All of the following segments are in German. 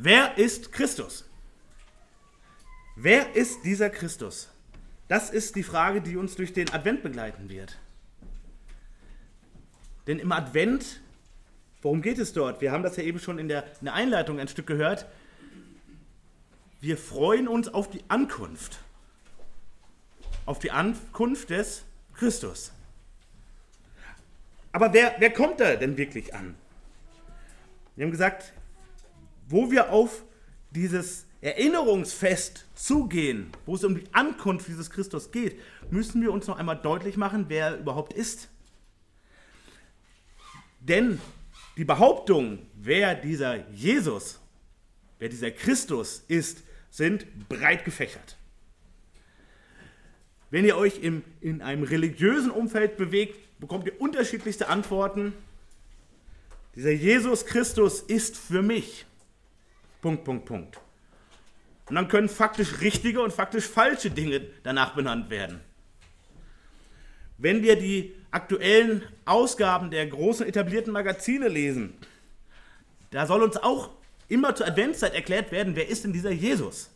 Wer ist Christus? Wer ist dieser Christus? Das ist die Frage, die uns durch den Advent begleiten wird. Denn im Advent, worum geht es dort? Wir haben das ja eben schon in der, in der Einleitung ein Stück gehört. Wir freuen uns auf die Ankunft. Auf die Ankunft des Christus. Aber wer, wer kommt da denn wirklich an? Wir haben gesagt, wo wir auf dieses Erinnerungsfest zugehen, wo es um die Ankunft dieses Christus geht, müssen wir uns noch einmal deutlich machen, wer er überhaupt ist. Denn die Behauptung, wer dieser Jesus, wer dieser Christus ist, sind breit gefächert. Wenn ihr euch im, in einem religiösen Umfeld bewegt, bekommt ihr unterschiedlichste Antworten. Dieser Jesus Christus ist für mich. Punkt, Punkt, Punkt. Und dann können faktisch richtige und faktisch falsche Dinge danach benannt werden. Wenn wir die aktuellen Ausgaben der großen etablierten Magazine lesen, da soll uns auch immer zur Adventszeit erklärt werden, wer ist denn dieser Jesus?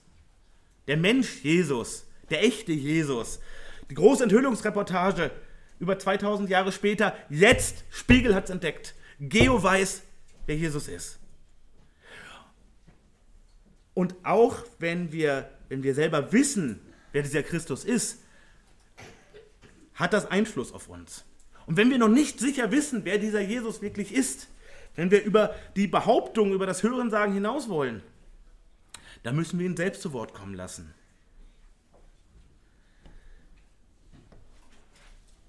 Der Mensch Jesus, der echte Jesus. Die große Enthüllungsreportage über 2000 Jahre später, jetzt Spiegel hat es entdeckt. Geo weiß, wer Jesus ist. Und auch wenn wir, wenn wir selber wissen, wer dieser Christus ist, hat das Einfluss auf uns. Und wenn wir noch nicht sicher wissen, wer dieser Jesus wirklich ist, wenn wir über die Behauptung, über das Hörensagen hinaus wollen, dann müssen wir ihn selbst zu Wort kommen lassen.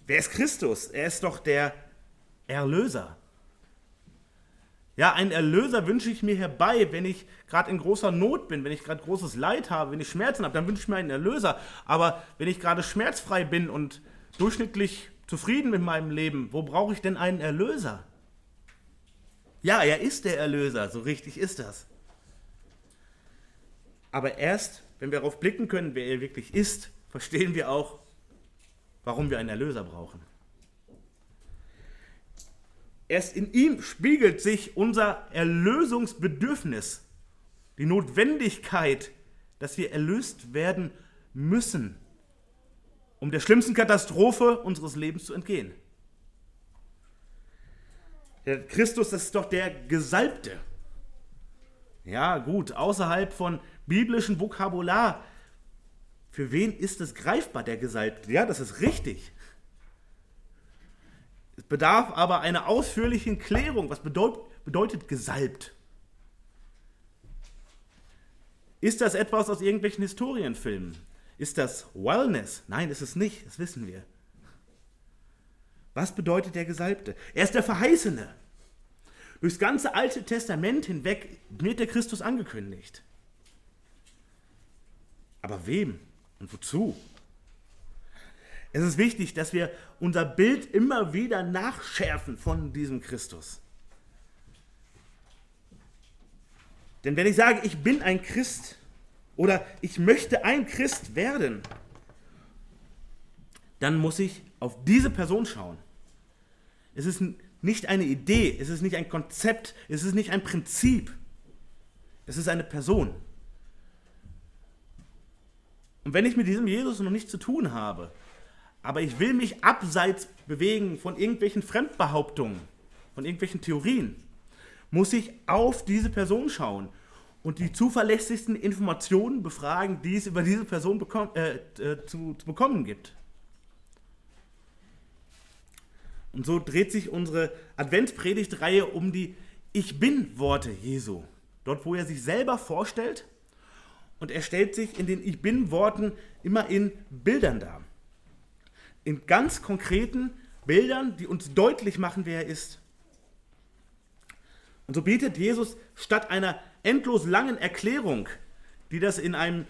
Wer ist Christus? Er ist doch der Erlöser. Ja, einen Erlöser wünsche ich mir herbei, wenn ich gerade in großer Not bin, wenn ich gerade großes Leid habe, wenn ich Schmerzen habe, dann wünsche ich mir einen Erlöser. Aber wenn ich gerade schmerzfrei bin und durchschnittlich zufrieden mit meinem Leben, wo brauche ich denn einen Erlöser? Ja, er ist der Erlöser, so richtig ist das. Aber erst, wenn wir darauf blicken können, wer er wirklich ist, verstehen wir auch, warum wir einen Erlöser brauchen. Erst in ihm spiegelt sich unser Erlösungsbedürfnis, die Notwendigkeit, dass wir erlöst werden müssen, um der schlimmsten Katastrophe unseres Lebens zu entgehen. Der Christus, das ist doch der Gesalbte. Ja, gut, außerhalb von biblischem Vokabular. Für wen ist es greifbar, der Gesalbte? Ja, das ist richtig. Es bedarf aber einer ausführlichen Klärung. Was bedeutet, bedeutet gesalbt? Ist das etwas aus irgendwelchen Historienfilmen? Ist das Wellness? Nein, ist es nicht, das wissen wir. Was bedeutet der Gesalbte? Er ist der Verheißene. Durchs ganze Alte Testament hinweg wird der Christus angekündigt. Aber wem und wozu? Es ist wichtig, dass wir unser Bild immer wieder nachschärfen von diesem Christus. Denn wenn ich sage, ich bin ein Christ oder ich möchte ein Christ werden, dann muss ich auf diese Person schauen. Es ist nicht eine Idee, es ist nicht ein Konzept, es ist nicht ein Prinzip. Es ist eine Person. Und wenn ich mit diesem Jesus noch nichts zu tun habe, aber ich will mich abseits bewegen von irgendwelchen Fremdbehauptungen, von irgendwelchen Theorien, muss ich auf diese Person schauen und die zuverlässigsten Informationen befragen, die es über diese Person bekomm, äh, äh, zu, zu bekommen gibt. Und so dreht sich unsere Adventspredigtreihe um die Ich bin-Worte Jesu. Dort, wo er sich selber vorstellt und er stellt sich in den Ich bin-Worten immer in Bildern dar in ganz konkreten Bildern, die uns deutlich machen, wer er ist. Und so bietet Jesus statt einer endlos langen Erklärung, die das in einem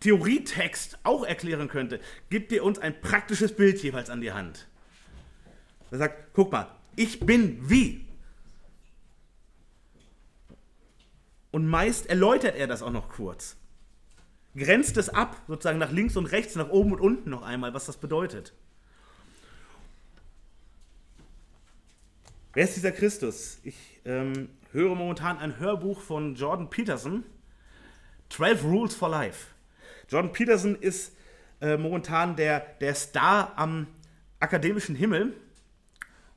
Theorietext auch erklären könnte, gibt er uns ein praktisches Bild jeweils an die Hand. Er sagt, guck mal, ich bin wie. Und meist erläutert er das auch noch kurz grenzt es ab, sozusagen nach links und rechts, nach oben und unten noch einmal, was das bedeutet. Wer ist dieser Christus? Ich ähm, höre momentan ein Hörbuch von Jordan Peterson, 12 Rules for Life. Jordan Peterson ist äh, momentan der, der Star am akademischen Himmel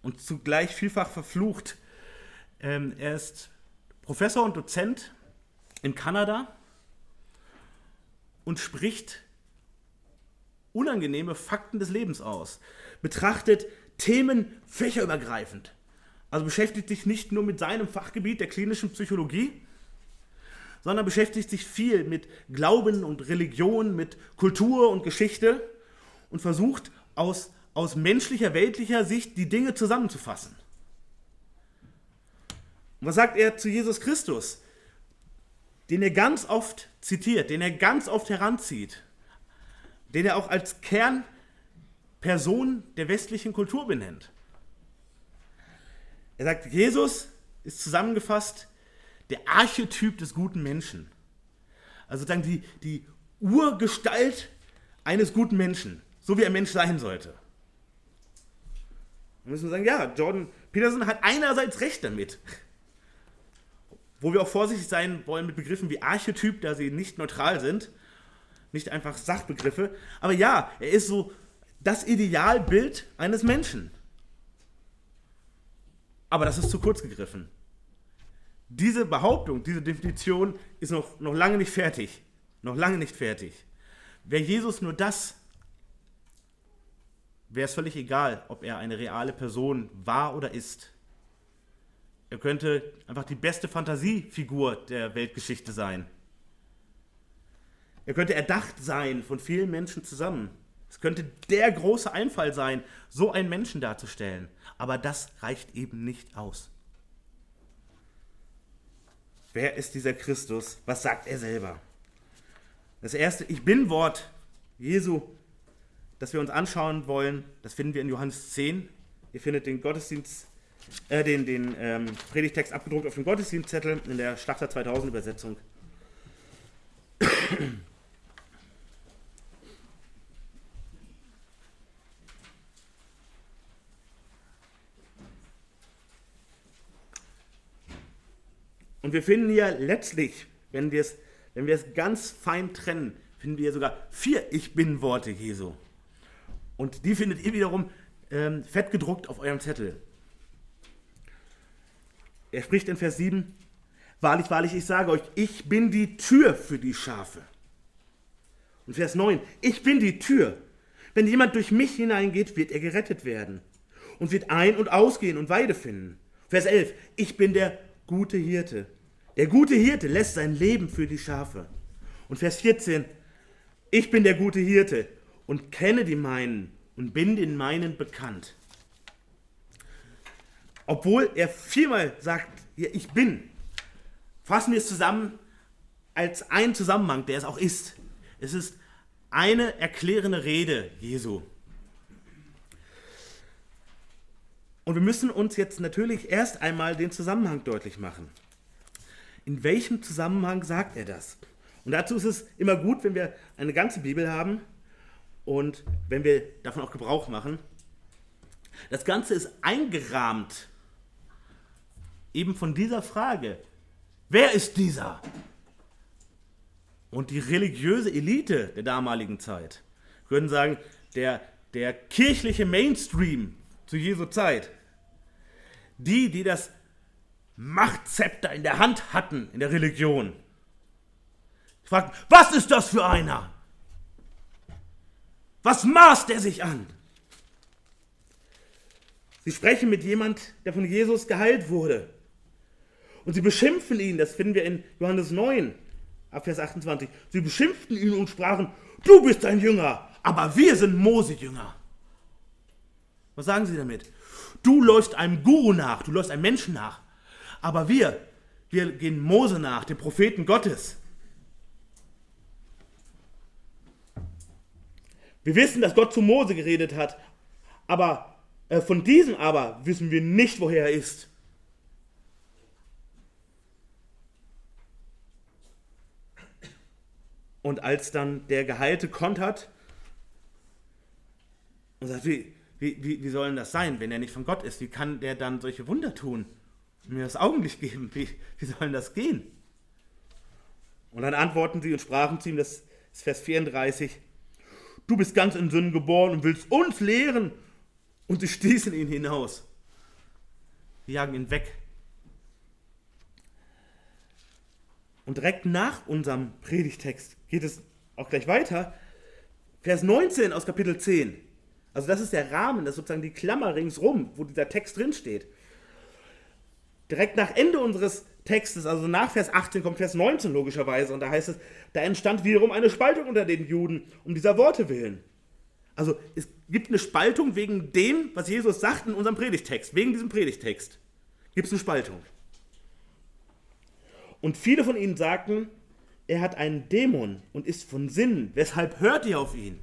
und zugleich vielfach verflucht. Ähm, er ist Professor und Dozent in Kanada und spricht unangenehme Fakten des Lebens aus, betrachtet Themen fächerübergreifend. Also beschäftigt sich nicht nur mit seinem Fachgebiet der klinischen Psychologie, sondern beschäftigt sich viel mit Glauben und Religion, mit Kultur und Geschichte und versucht aus, aus menschlicher, weltlicher Sicht die Dinge zusammenzufassen. Und was sagt er zu Jesus Christus, den er ganz oft zitiert, den er ganz oft heranzieht, den er auch als Kernperson der westlichen Kultur benennt? Er sagt, Jesus ist zusammengefasst der Archetyp des guten Menschen. Also dann die, die Urgestalt eines guten Menschen, so wie ein Mensch sein sollte. Wir müssen sagen, ja, Jordan Peterson hat einerseits recht damit. Wo wir auch vorsichtig sein wollen mit Begriffen wie Archetyp, da sie nicht neutral sind, nicht einfach Sachbegriffe. Aber ja, er ist so das Idealbild eines Menschen. Aber das ist zu kurz gegriffen diese Behauptung, diese Definition ist noch, noch lange nicht fertig. Noch lange nicht fertig. Wäre Jesus nur das, wäre es völlig egal, ob er eine reale Person war oder ist. Er könnte einfach die beste Fantasiefigur der Weltgeschichte sein. Er könnte erdacht sein von vielen Menschen zusammen. Es könnte der große Einfall sein, so einen Menschen darzustellen. Aber das reicht eben nicht aus. Wer ist dieser Christus? Was sagt er selber? Das erste Ich bin-Wort Jesu, das wir uns anschauen wollen, das finden wir in Johannes 10. Ihr findet den Gottesdienst, äh, den, den ähm, Predigtext abgedruckt auf dem Gottesdienstzettel in der Schlachter 2000 Übersetzung. Und wir finden hier letztlich, wenn wir es, wenn ganz fein trennen, finden wir sogar vier Ich Bin-Worte Jesu. Und die findet ihr wiederum ähm, fett gedruckt auf eurem Zettel. Er spricht in Vers 7, Wahrlich, wahrlich, ich sage euch, ich bin die Tür für die Schafe. Und Vers 9, ich bin die Tür. Wenn jemand durch mich hineingeht, wird er gerettet werden und wird ein- und ausgehen und Weide finden. Vers 11, ich bin der gute Hirte. Der gute Hirte lässt sein Leben für die Schafe. Und Vers 14, ich bin der gute Hirte und kenne die meinen und bin den meinen bekannt. Obwohl er viermal sagt, ja, ich bin, fassen wir es zusammen als einen Zusammenhang, der es auch ist. Es ist eine erklärende Rede Jesu. Und wir müssen uns jetzt natürlich erst einmal den Zusammenhang deutlich machen. In welchem Zusammenhang sagt er das? Und dazu ist es immer gut, wenn wir eine ganze Bibel haben und wenn wir davon auch Gebrauch machen. Das Ganze ist eingerahmt eben von dieser Frage, wer ist dieser? Und die religiöse Elite der damaligen Zeit, würden sagen, der, der kirchliche Mainstream zu Jesu Zeit, die, die das Machtzepter in der Hand hatten in der Religion. Ich fragte, was ist das für einer? Was maßt er sich an? Sie sprechen mit jemand, der von Jesus geheilt wurde. Und sie beschimpfen ihn, das finden wir in Johannes 9, ab Vers 28. Sie beschimpften ihn und sprachen, du bist ein Jünger, aber wir sind Mose-Jünger. Was sagen sie damit? Du läufst einem Guru nach, du läufst einem Menschen nach. Aber wir, wir gehen Mose nach, dem Propheten Gottes. Wir wissen, dass Gott zu Mose geredet hat, aber äh, von diesem aber wissen wir nicht, woher er ist. Und als dann der Geheilte kontert und sagt, wie, wie, wie, wie soll denn das sein, wenn er nicht von Gott ist? Wie kann der dann solche Wunder tun? mir das Augenlicht geben. Wie, wie soll denn das gehen? Und dann antworten sie und sprachen zu ihm, das ist Vers 34, du bist ganz in Sünden geboren und willst uns lehren. Und sie stießen ihn hinaus. Sie jagen ihn weg. Und direkt nach unserem Predigtext geht es auch gleich weiter. Vers 19 aus Kapitel 10. Also das ist der Rahmen, das ist sozusagen die Klammer ringsrum, wo dieser Text drin steht. Direkt nach Ende unseres Textes, also nach Vers 18 kommt Vers 19 logischerweise und da heißt es, da entstand wiederum eine Spaltung unter den Juden um dieser Worte willen. Also es gibt eine Spaltung wegen dem, was Jesus sagt in unserem Predigtext, wegen diesem Predigtext gibt es eine Spaltung. Und viele von ihnen sagten, er hat einen Dämon und ist von Sinnen. Weshalb hört ihr auf ihn?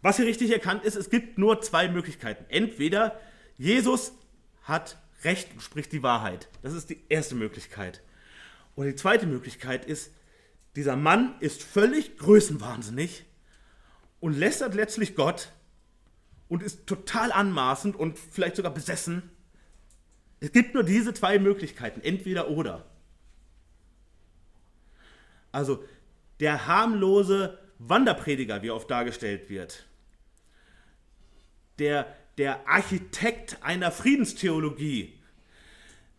Was hier richtig erkannt ist, es gibt nur zwei Möglichkeiten. Entweder Jesus hat Recht und spricht die Wahrheit. Das ist die erste Möglichkeit. Und die zweite Möglichkeit ist, dieser Mann ist völlig größenwahnsinnig und lästert letztlich Gott und ist total anmaßend und vielleicht sogar besessen es gibt nur diese zwei Möglichkeiten, entweder oder. Also der harmlose Wanderprediger, wie oft dargestellt wird, der, der Architekt einer Friedenstheologie,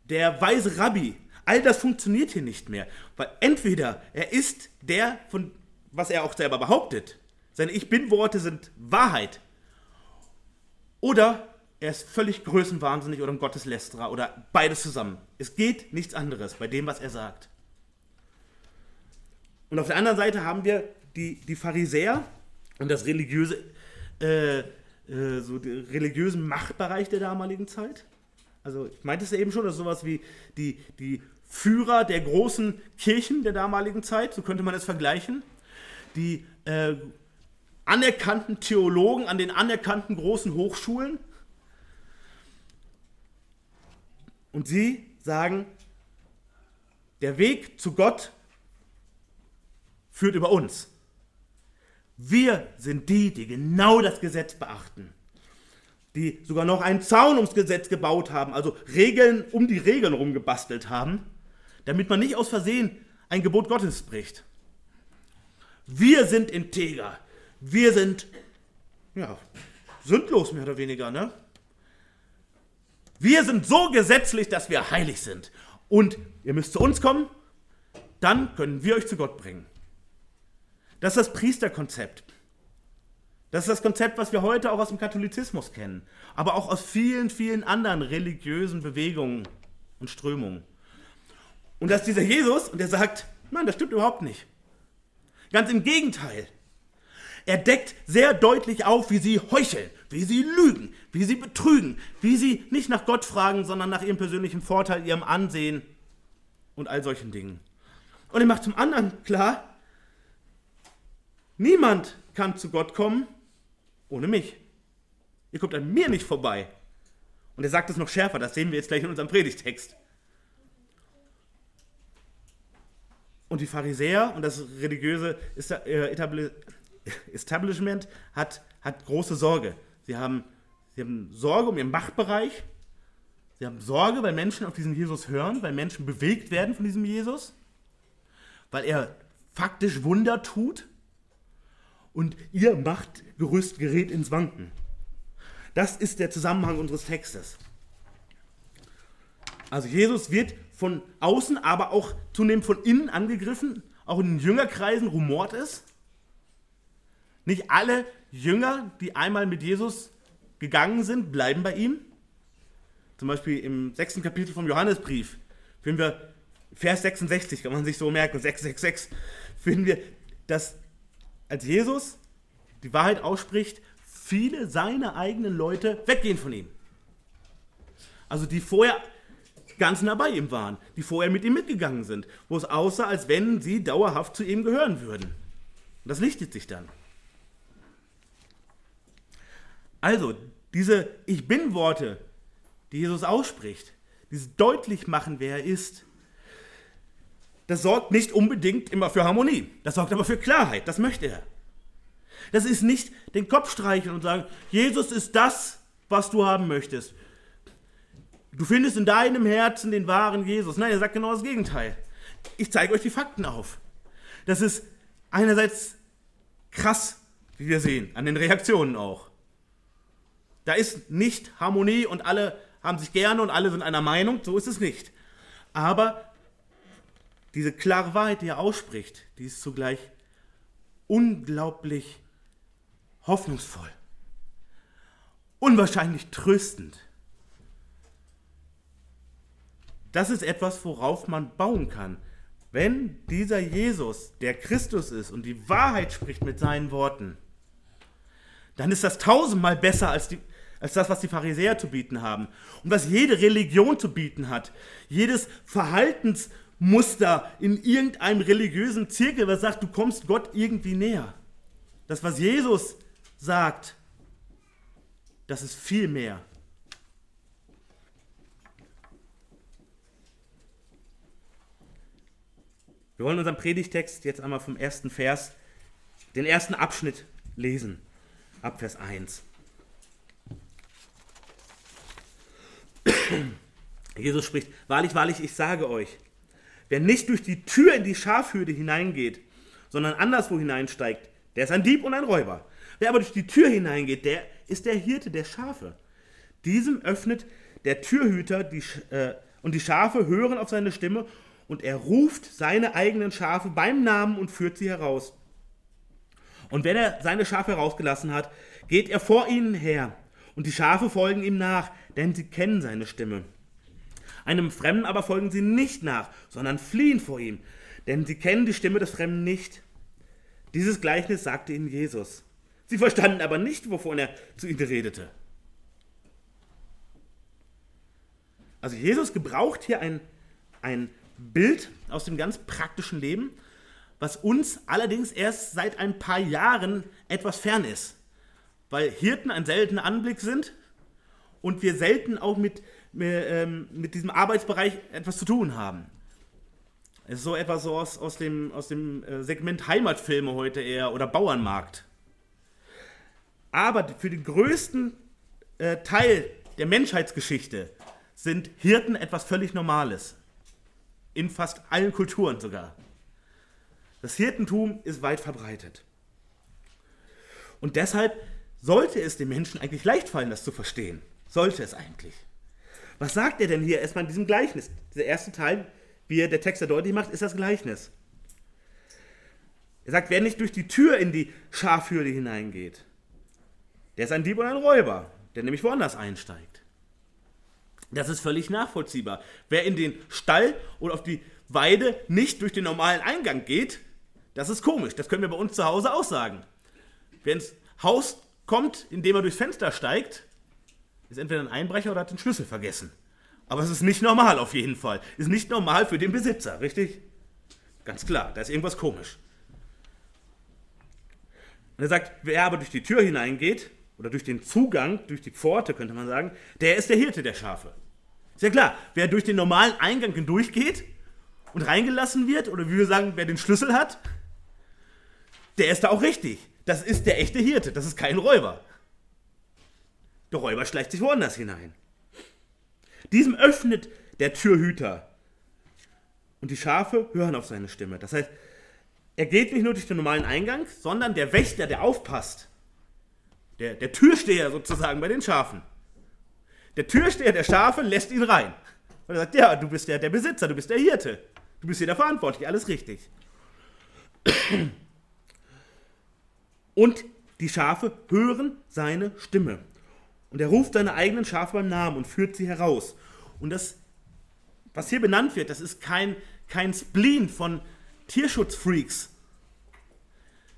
der weise Rabbi, all das funktioniert hier nicht mehr. Weil entweder er ist der, von was er auch selber behauptet, seine Ich Bin-Worte sind Wahrheit, oder er ist völlig größenwahnsinnig oder ein Gotteslästerer oder beides zusammen. Es geht nichts anderes bei dem, was er sagt. Und auf der anderen Seite haben wir die, die Pharisäer und das religiöse, äh, äh, so den religiösen Machtbereich der damaligen Zeit. Also ich meinte es ja eben schon, das ist sowas wie die, die Führer der großen Kirchen der damaligen Zeit, so könnte man es vergleichen. Die äh, anerkannten Theologen an den anerkannten großen Hochschulen Und sie sagen, der Weg zu Gott führt über uns. Wir sind die, die genau das Gesetz beachten. Die sogar noch einen Zaun ums Gesetz gebaut haben, also Regeln um die Regeln rumgebastelt haben, damit man nicht aus Versehen ein Gebot Gottes bricht. Wir sind integer. Wir sind, ja, sündlos mehr oder weniger, ne? Wir sind so gesetzlich, dass wir heilig sind. Und ihr müsst zu uns kommen, dann können wir euch zu Gott bringen. Das ist das Priesterkonzept. Das ist das Konzept, was wir heute auch aus dem Katholizismus kennen, aber auch aus vielen, vielen anderen religiösen Bewegungen und Strömungen. Und das ist dieser Jesus und der sagt, nein, das stimmt überhaupt nicht. Ganz im Gegenteil. Er deckt sehr deutlich auf, wie sie heucheln, wie sie lügen, wie sie betrügen, wie sie nicht nach Gott fragen, sondern nach ihrem persönlichen Vorteil, ihrem Ansehen und all solchen Dingen. Und er macht zum anderen klar, niemand kann zu Gott kommen ohne mich. Ihr kommt an mir nicht vorbei. Und er sagt es noch schärfer, das sehen wir jetzt gleich in unserem Predigtext. Und die Pharisäer und das religiöse äh, Establishment hat, hat große Sorge. Sie haben, sie haben Sorge um ihren Machtbereich. Sie haben Sorge, weil Menschen auf diesen Jesus hören, weil Menschen bewegt werden von diesem Jesus, weil er faktisch Wunder tut und ihr Machtgerüst gerät ins Wanken. Das ist der Zusammenhang unseres Textes. Also Jesus wird von außen, aber auch zunehmend von innen angegriffen. Auch in den Jüngerkreisen rumort es. Nicht alle Jünger, die einmal mit Jesus gegangen sind, bleiben bei ihm. Zum Beispiel im sechsten Kapitel vom Johannesbrief finden wir Vers 66, kann man sich so merken, 666, finden wir, dass als Jesus die Wahrheit ausspricht, viele seiner eigenen Leute weggehen von ihm. Also die vorher ganz nah bei ihm waren, die vorher mit ihm mitgegangen sind, wo es aussah, als wenn sie dauerhaft zu ihm gehören würden. Und das lichtet sich dann. Also, diese Ich bin-Worte, die Jesus ausspricht, dieses deutlich machen, wer er ist, das sorgt nicht unbedingt immer für Harmonie. Das sorgt aber für Klarheit. Das möchte er. Das ist nicht den Kopf streicheln und sagen, Jesus ist das, was du haben möchtest. Du findest in deinem Herzen den wahren Jesus. Nein, er sagt genau das Gegenteil. Ich zeige euch die Fakten auf. Das ist einerseits krass, wie wir sehen, an den Reaktionen auch. Da ist nicht Harmonie und alle haben sich gerne und alle sind einer Meinung, so ist es nicht. Aber diese klare Wahrheit, die er ausspricht, die ist zugleich unglaublich hoffnungsvoll, unwahrscheinlich tröstend. Das ist etwas, worauf man bauen kann. Wenn dieser Jesus, der Christus ist und die Wahrheit spricht mit seinen Worten, dann ist das tausendmal besser als, die, als das, was die Pharisäer zu bieten haben und was jede Religion zu bieten hat. Jedes Verhaltensmuster in irgendeinem religiösen Zirkel, was sagt, du kommst Gott irgendwie näher. Das, was Jesus sagt, das ist viel mehr. Wir wollen unseren Predigtext jetzt einmal vom ersten Vers, den ersten Abschnitt lesen, ab Vers 1. Jesus spricht, wahrlich, wahrlich, ich sage euch, wer nicht durch die Tür in die Schafhürde hineingeht, sondern anderswo hineinsteigt, der ist ein Dieb und ein Räuber. Wer aber durch die Tür hineingeht, der ist der Hirte der Schafe. Diesem öffnet der Türhüter die, äh, und die Schafe hören auf seine Stimme und er ruft seine eigenen Schafe beim Namen und führt sie heraus. Und wenn er seine Schafe herausgelassen hat, geht er vor ihnen her und die Schafe folgen ihm nach, denn sie kennen seine Stimme. Einem Fremden aber folgen sie nicht nach, sondern fliehen vor ihm, denn sie kennen die Stimme des Fremden nicht. Dieses Gleichnis sagte ihnen Jesus. Sie verstanden aber nicht, wovon er zu ihnen redete. Also Jesus gebraucht hier ein, ein Bild aus dem ganz praktischen Leben, was uns allerdings erst seit ein paar Jahren etwas fern ist, weil Hirten ein seltener Anblick sind und wir selten auch mit, mit, ähm, mit diesem Arbeitsbereich etwas zu tun haben. Es ist so etwas so aus, aus dem, aus dem äh, Segment Heimatfilme heute eher oder Bauernmarkt. Aber für den größten äh, Teil der Menschheitsgeschichte sind Hirten etwas völlig Normales in fast allen Kulturen sogar. Das Hirtentum ist weit verbreitet. Und deshalb sollte es den Menschen eigentlich leicht fallen, das zu verstehen. Sollte es eigentlich. Was sagt er denn hier erstmal in diesem Gleichnis? Der erste Teil, wie er der Text ja deutlich macht, ist das Gleichnis. Er sagt, wer nicht durch die Tür in die Schafhürde hineingeht, der ist ein Dieb und ein Räuber, der nämlich woanders einsteigt. Das ist völlig nachvollziehbar. Wer in den Stall oder auf die Weide nicht durch den normalen Eingang geht, das ist komisch. Das können wir bei uns zu Hause auch sagen. Wer ins Haus kommt, indem er durchs Fenster steigt, ist entweder ein Einbrecher oder hat den Schlüssel vergessen. Aber es ist nicht normal auf jeden Fall. Ist nicht normal für den Besitzer, richtig? Ganz klar, da ist irgendwas komisch. Und er sagt, wer aber durch die Tür hineingeht, oder durch den Zugang, durch die Pforte könnte man sagen, der ist der Hirte der Schafe. Ist ja klar, wer durch den normalen Eingang hindurchgeht und reingelassen wird, oder wie wir sagen, wer den Schlüssel hat, der ist da auch richtig. Das ist der echte Hirte, das ist kein Räuber. Der Räuber schleicht sich woanders hinein. Diesem öffnet der Türhüter. Und die Schafe hören auf seine Stimme. Das heißt, er geht nicht nur durch den normalen Eingang, sondern der Wächter, der aufpasst, der, der Türsteher sozusagen bei den Schafen. Der Türsteher der Schafe lässt ihn rein. Und er sagt, ja, du bist der, der Besitzer, du bist der Hirte. Du bist hier der Verantwortliche, alles richtig. Und die Schafe hören seine Stimme. Und er ruft seine eigenen Schafe beim Namen und führt sie heraus. Und das, was hier benannt wird, das ist kein, kein Spleen von Tierschutzfreaks,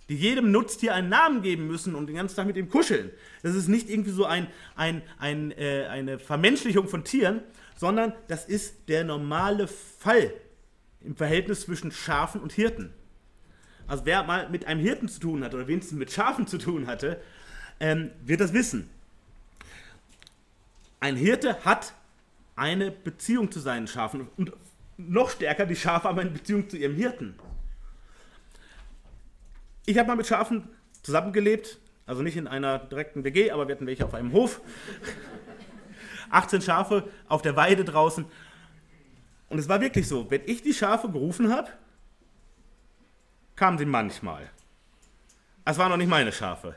die jedem Nutztier einen Namen geben müssen und den ganzen Tag mit ihm kuscheln. Das ist nicht irgendwie so ein, ein, ein, äh, eine Vermenschlichung von Tieren, sondern das ist der normale Fall im Verhältnis zwischen Schafen und Hirten. Also wer mal mit einem Hirten zu tun hat oder wenigstens mit Schafen zu tun hatte, ähm, wird das wissen. Ein Hirte hat eine Beziehung zu seinen Schafen und noch stärker die Schafe haben eine Beziehung zu ihrem Hirten. Ich habe mal mit Schafen zusammengelebt, Also nicht in einer direkten WG, aber wir hatten welche auf einem Hof. 18 Schafe auf der Weide draußen. Und es war wirklich so, wenn ich die Schafe gerufen habe, kamen sie manchmal. Es waren noch nicht meine Schafe.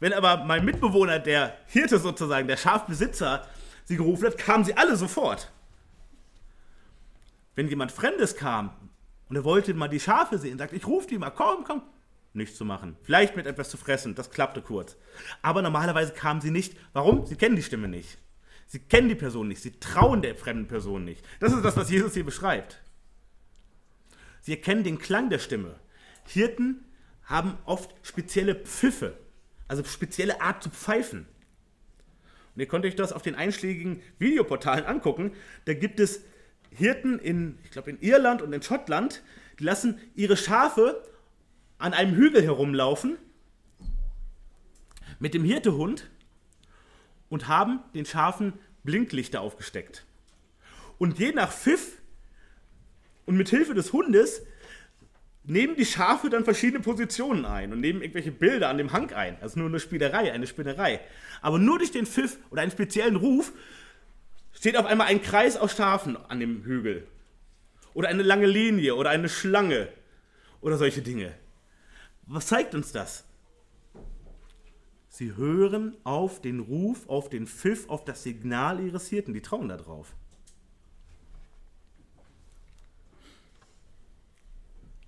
Wenn aber mein Mitbewohner, der Hirte sozusagen, der Schafbesitzer, sie gerufen hat, kamen sie alle sofort. Wenn jemand Fremdes kam und er wollte mal die Schafe sehen, sagte, ich rufe die mal, komm, komm. Nichts zu machen. Vielleicht mit etwas zu fressen, das klappte kurz. Aber normalerweise kamen sie nicht. Warum? Sie kennen die Stimme nicht. Sie kennen die Person nicht. Sie trauen der fremden Person nicht. Das ist das, was Jesus hier beschreibt. Sie erkennen den Klang der Stimme. Hirten haben oft spezielle Pfiffe, also spezielle Art zu pfeifen. Und ihr könnt euch das auf den einschlägigen Videoportalen angucken. Da gibt es Hirten in, ich glaube, in Irland und in Schottland, die lassen ihre Schafe an einem Hügel herumlaufen mit dem Hirtehund und haben den Schafen Blinklichter aufgesteckt. Und je nach Pfiff und mit Hilfe des Hundes nehmen die Schafe dann verschiedene Positionen ein und nehmen irgendwelche Bilder an dem Hang ein. Das ist nur eine Spielerei, eine Spinnerei. Aber nur durch den Pfiff oder einen speziellen Ruf steht auf einmal ein Kreis aus Schafen an dem Hügel. Oder eine lange Linie oder eine Schlange oder solche Dinge. Was zeigt uns das? Sie hören auf den Ruf, auf den Pfiff, auf das Signal ihres Hirten. Die trauen da drauf.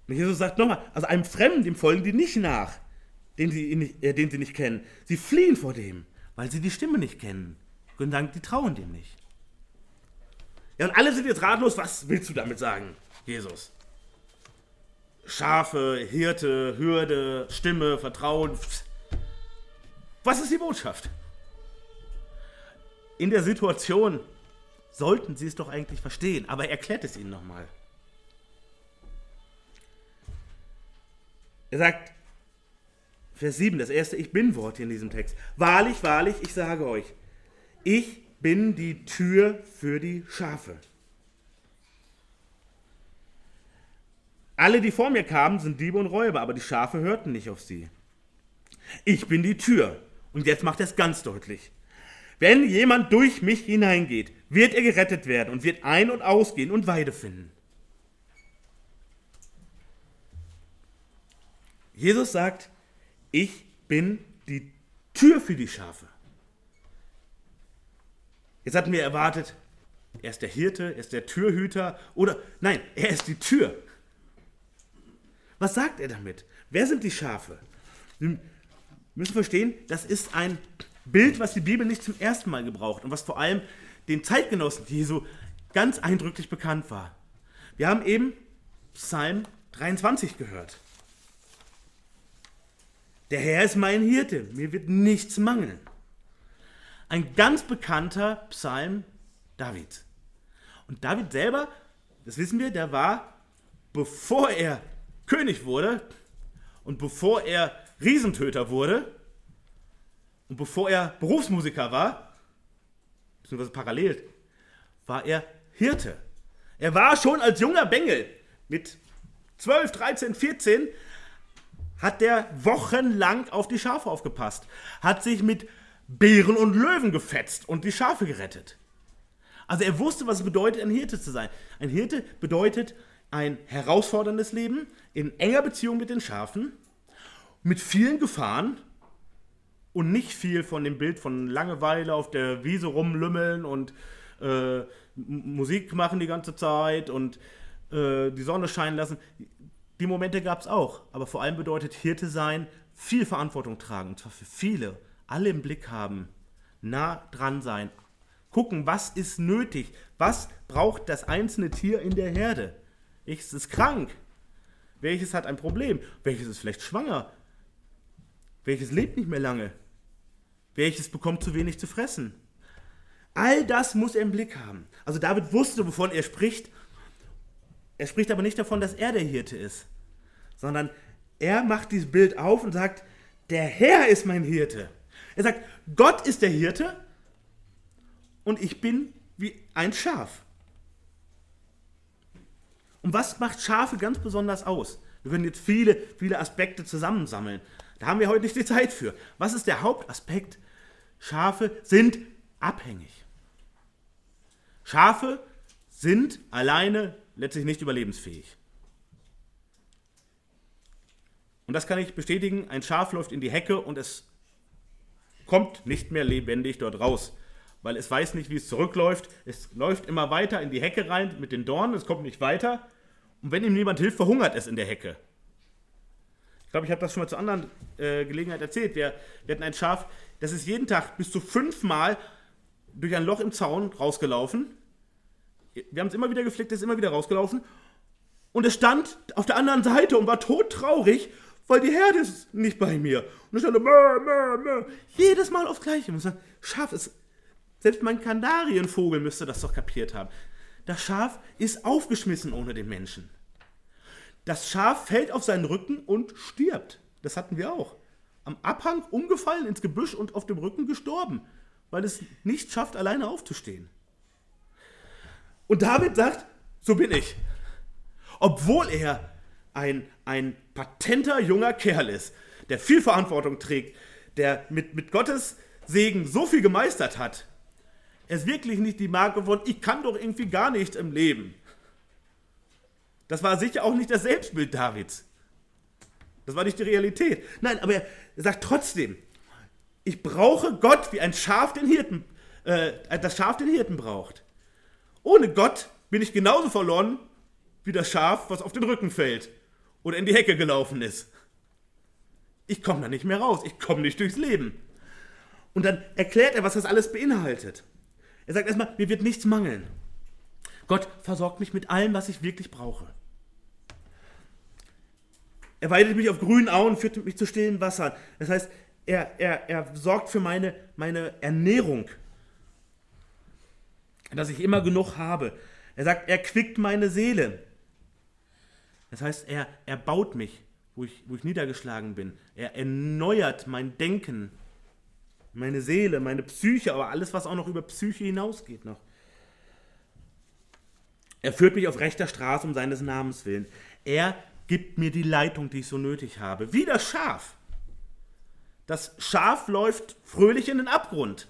Und Jesus sagt nochmal, also einem Fremden, dem folgen die nicht nach, den sie, äh, den sie nicht kennen. Sie fliehen vor dem, weil sie die Stimme nicht kennen. Und sagen, die trauen dem nicht. Ja, und alle sind jetzt ratlos, was willst du damit sagen, Jesus? Schafe, Hirte, Hürde, Stimme, Vertrauen. Was ist die Botschaft? In der Situation sollten sie es doch eigentlich verstehen, aber erklärt es ihnen nochmal. Er sagt, Vers 7, das erste Ich bin-Wort hier in diesem Text. Wahrlich, wahrlich, ich sage euch, ich bin die Tür für die Schafe. Alle, die vor mir kamen, sind Diebe und Räuber, aber die Schafe hörten nicht auf sie. Ich bin die Tür. Und jetzt macht er es ganz deutlich. Wenn jemand durch mich hineingeht, wird er gerettet werden und wird ein- und ausgehen und Weide finden. Jesus sagt, ich bin die Tür für die Schafe. Jetzt hatten wir erwartet, er ist der Hirte, er ist der Türhüter oder nein, er ist die Tür. Was sagt er damit? Wer sind die Schafe? Wir müssen verstehen, das ist ein Bild, was die Bibel nicht zum ersten Mal gebraucht und was vor allem den Zeitgenossen Jesu ganz eindrücklich bekannt war. Wir haben eben Psalm 23 gehört. Der Herr ist mein Hirte, mir wird nichts mangeln ein ganz bekannter Psalm Davids. Und David selber, das wissen wir, der war, bevor er König wurde und bevor er Riesentöter wurde und bevor er Berufsmusiker war, beziehungsweise parallel, war er Hirte. Er war schon als junger Bengel mit 12, 13, 14, hat der wochenlang auf die Schafe aufgepasst, hat sich mit Bären und Löwen gefetzt und die Schafe gerettet. Also er wusste, was es bedeutet, ein Hirte zu sein. Ein Hirte bedeutet ein herausforderndes Leben in enger Beziehung mit den Schafen, mit vielen Gefahren und nicht viel von dem Bild von Langeweile auf der Wiese rumlümmeln und äh, Musik machen die ganze Zeit und äh, die Sonne scheinen lassen. Die Momente gab es auch, aber vor allem bedeutet Hirte sein viel Verantwortung tragen, und zwar für viele alle im Blick haben, nah dran sein, gucken, was ist nötig, was braucht das einzelne Tier in der Herde. Welches ist krank? Welches hat ein Problem? Welches ist vielleicht schwanger? Welches lebt nicht mehr lange? Welches bekommt zu wenig zu fressen? All das muss er im Blick haben. Also David wusste, wovon er spricht. Er spricht aber nicht davon, dass er der Hirte ist, sondern er macht dieses Bild auf und sagt, der Herr ist mein Hirte. Er sagt, Gott ist der Hirte und ich bin wie ein Schaf. Und was macht Schafe ganz besonders aus? Wir können jetzt viele, viele Aspekte zusammensammeln. Da haben wir heute nicht die Zeit für. Was ist der Hauptaspekt? Schafe sind abhängig. Schafe sind alleine letztlich nicht überlebensfähig. Und das kann ich bestätigen. Ein Schaf läuft in die Hecke und es kommt nicht mehr lebendig dort raus, weil es weiß nicht, wie es zurückläuft. Es läuft immer weiter in die Hecke rein mit den Dornen, es kommt nicht weiter. Und wenn ihm niemand hilft, verhungert es in der Hecke. Ich glaube, ich habe das schon mal zu anderen äh, Gelegenheit erzählt. Wir, wir hatten ein Schaf, das ist jeden Tag bis zu fünfmal durch ein Loch im Zaun rausgelaufen. Wir haben es immer wieder geflickt, es ist immer wieder rausgelaufen. Und es stand auf der anderen Seite und war todtraurig weil die Herde ist nicht bei mir. Und ich stand mö, mö, mö. jedes Mal aufs Gleiche. Und ich Schaf ist, selbst mein Kanarienvogel müsste das doch kapiert haben. Das Schaf ist aufgeschmissen ohne den Menschen. Das Schaf fällt auf seinen Rücken und stirbt. Das hatten wir auch. Am Abhang umgefallen ins Gebüsch und auf dem Rücken gestorben, weil es nicht schafft, alleine aufzustehen. Und David sagt, so bin ich. Obwohl er ein, ein patenter junger Kerl ist, der viel Verantwortung trägt, der mit, mit Gottes Segen so viel gemeistert hat. Er ist wirklich nicht die Marke von, ich kann doch irgendwie gar nichts im Leben. Das war sicher auch nicht das Selbstbild Davids. Das war nicht die Realität. Nein, aber er sagt trotzdem, ich brauche Gott wie ein Schaf den Hirten, äh, das Schaf den Hirten braucht. Ohne Gott bin ich genauso verloren wie das Schaf, was auf den Rücken fällt oder in die Hecke gelaufen ist. Ich komme da nicht mehr raus. Ich komme nicht durchs Leben. Und dann erklärt er, was das alles beinhaltet. Er sagt erstmal, mir wird nichts mangeln. Gott versorgt mich mit allem, was ich wirklich brauche. Er weidet mich auf grünen Auen, führt mich zu stillen Wassern. Das heißt, er, er, er sorgt für meine, meine Ernährung, dass ich immer genug habe. Er sagt, er quickt meine Seele. Das heißt, er, er baut mich, wo ich, wo ich niedergeschlagen bin. Er erneuert mein Denken, meine Seele, meine Psyche, aber alles, was auch noch über Psyche hinausgeht noch. Er führt mich auf rechter Straße um seines Namens willen. Er gibt mir die Leitung, die ich so nötig habe. Wie das Schaf. Das Schaf läuft fröhlich in den Abgrund,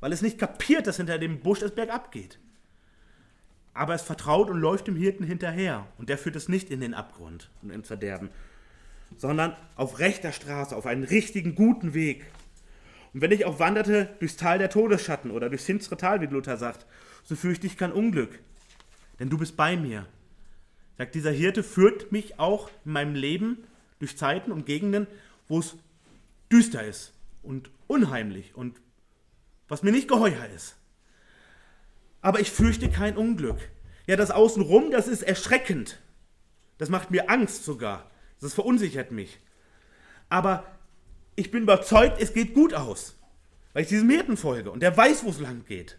weil es nicht kapiert, dass hinter dem Busch es bergab geht aber es vertraut und läuft dem Hirten hinterher. Und der führt es nicht in den Abgrund und ins Verderben, sondern auf rechter Straße, auf einen richtigen, guten Weg. Und wenn ich auch wanderte durchs Tal der Todesschatten oder durchs finstere Tal, wie Luther sagt, so fürchte ich kein Unglück, denn du bist bei mir. Sagt dieser Hirte, führt mich auch in meinem Leben durch Zeiten und Gegenden, wo es düster ist und unheimlich und was mir nicht geheuer ist aber ich fürchte kein Unglück. Ja, das Außenrum, das ist erschreckend. Das macht mir Angst sogar. Das verunsichert mich. Aber ich bin überzeugt, es geht gut aus, weil ich diesem Hirten folge und der weiß, wo es lang geht.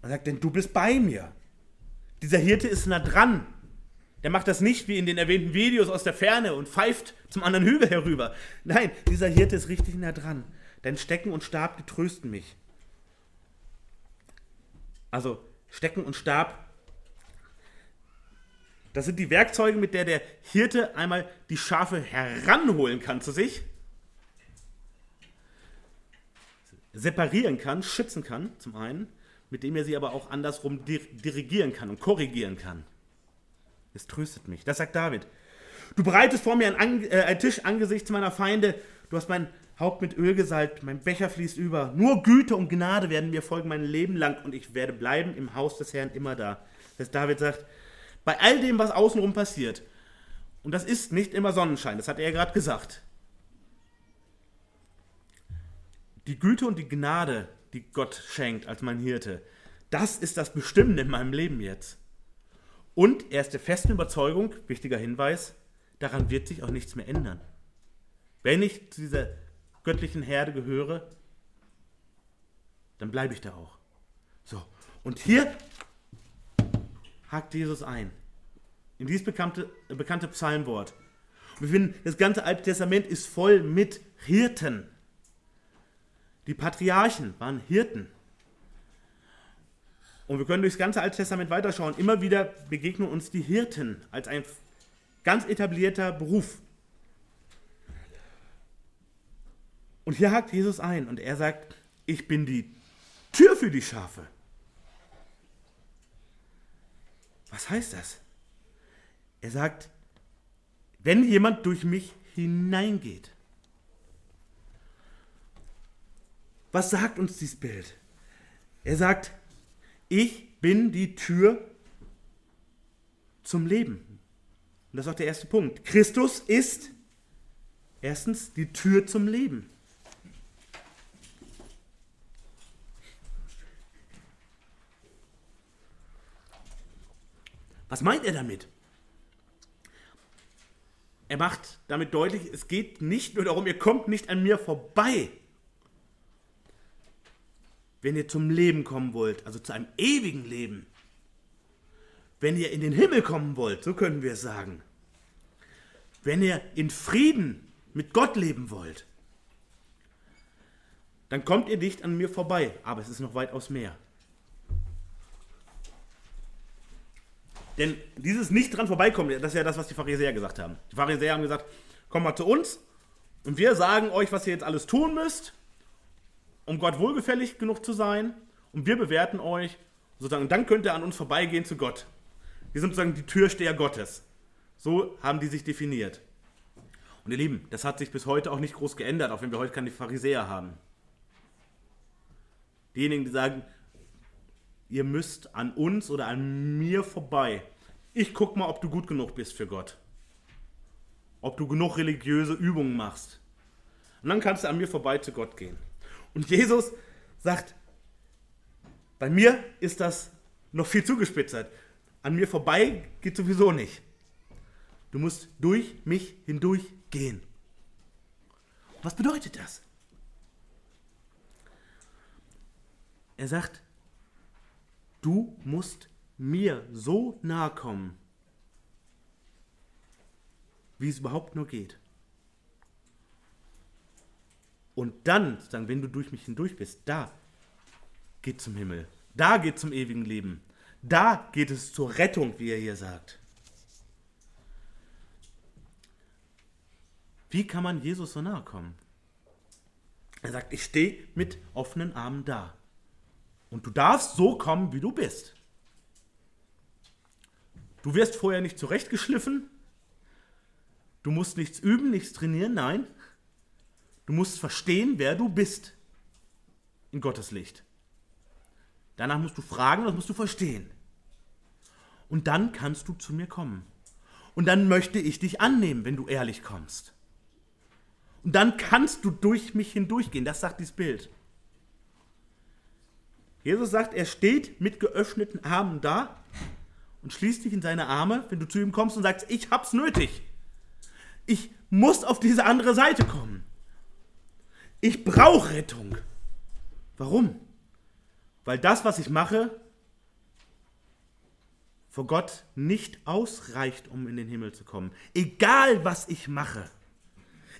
Er sagt, denn du bist bei mir. Dieser Hirte ist nah dran. Der macht das nicht wie in den erwähnten Videos aus der Ferne und pfeift zum anderen Hügel herüber. Nein, dieser Hirte ist richtig nah dran. Dein Stecken und Stab, die trösten mich. Also Stecken und Stab. Das sind die Werkzeuge, mit der der Hirte einmal die Schafe heranholen kann zu sich, separieren kann, schützen kann, zum einen, mit dem er sie aber auch andersrum dirigieren kann und korrigieren kann. Es tröstet mich. Das sagt David. Du bereitest vor mir einen, äh, einen Tisch angesichts meiner Feinde. Du hast mein Haupt mit Öl gesalbt, mein Becher fließt über. Nur Güte und Gnade werden mir folgen mein Leben lang und ich werde bleiben im Haus des Herrn immer da. Dass David sagt, bei all dem, was außenrum passiert, und das ist nicht immer Sonnenschein, das hat er gerade gesagt. Die Güte und die Gnade, die Gott schenkt als mein Hirte, das ist das Bestimmende in meinem Leben jetzt. Und er ist der festen Überzeugung, wichtiger Hinweis, daran wird sich auch nichts mehr ändern. Wenn ich zu dieser göttlichen Herde gehöre, dann bleibe ich da auch. So, und hier hakt Jesus ein. In dieses bekannte, bekannte Psalmwort. wir finden, das ganze Alte Testament ist voll mit Hirten. Die Patriarchen waren Hirten. Und wir können durchs ganze Alte Testament weiterschauen. Immer wieder begegnen uns die Hirten als ein ganz etablierter Beruf. Und hier hakt Jesus ein und er sagt, ich bin die Tür für die Schafe. Was heißt das? Er sagt, wenn jemand durch mich hineingeht. Was sagt uns dieses Bild? Er sagt, ich bin die Tür zum Leben. Und das ist auch der erste Punkt. Christus ist erstens die Tür zum Leben. Was meint er damit? Er macht damit deutlich, es geht nicht nur darum, ihr kommt nicht an mir vorbei. Wenn ihr zum Leben kommen wollt, also zu einem ewigen Leben, wenn ihr in den Himmel kommen wollt, so können wir es sagen, wenn ihr in Frieden mit Gott leben wollt, dann kommt ihr nicht an mir vorbei, aber es ist noch weitaus mehr. Denn dieses nicht dran vorbeikommen, das ist ja das, was die Pharisäer gesagt haben. Die Pharisäer haben gesagt, komm mal zu uns und wir sagen euch, was ihr jetzt alles tun müsst, um Gott wohlgefällig genug zu sein und wir bewerten euch sozusagen, dann könnt ihr an uns vorbeigehen zu Gott. Wir sind sozusagen die Türsteher Gottes. So haben die sich definiert. Und ihr Lieben, das hat sich bis heute auch nicht groß geändert, auch wenn wir heute keine Pharisäer haben. Diejenigen, die sagen, ihr müsst an uns oder an mir vorbei. Ich guck mal, ob du gut genug bist für Gott. Ob du genug religiöse Übungen machst. Und dann kannst du an mir vorbei zu Gott gehen. Und Jesus sagt, bei mir ist das noch viel zugespitzert. An mir vorbei geht sowieso nicht. Du musst durch mich hindurch gehen. Was bedeutet das? Er sagt, Du musst mir so nahe kommen, wie es überhaupt nur geht. Und dann, sagen, wenn du durch mich hindurch bist, da geht zum Himmel. Da geht zum ewigen Leben. Da geht es zur Rettung, wie er hier sagt. Wie kann man Jesus so nahe kommen? Er sagt, ich stehe mit offenen Armen da. Und du darfst so kommen, wie du bist. Du wirst vorher nicht zurechtgeschliffen. Du musst nichts üben, nichts trainieren. Nein. Du musst verstehen, wer du bist. In Gottes Licht. Danach musst du fragen, das musst du verstehen. Und dann kannst du zu mir kommen. Und dann möchte ich dich annehmen, wenn du ehrlich kommst. Und dann kannst du durch mich hindurchgehen. Das sagt dieses Bild. Jesus sagt, er steht mit geöffneten Armen da und schließt dich in seine Arme, wenn du zu ihm kommst und sagst, ich hab's nötig. Ich muss auf diese andere Seite kommen. Ich brauche Rettung. Warum? Weil das, was ich mache, vor Gott nicht ausreicht, um in den Himmel zu kommen. Egal, was ich mache.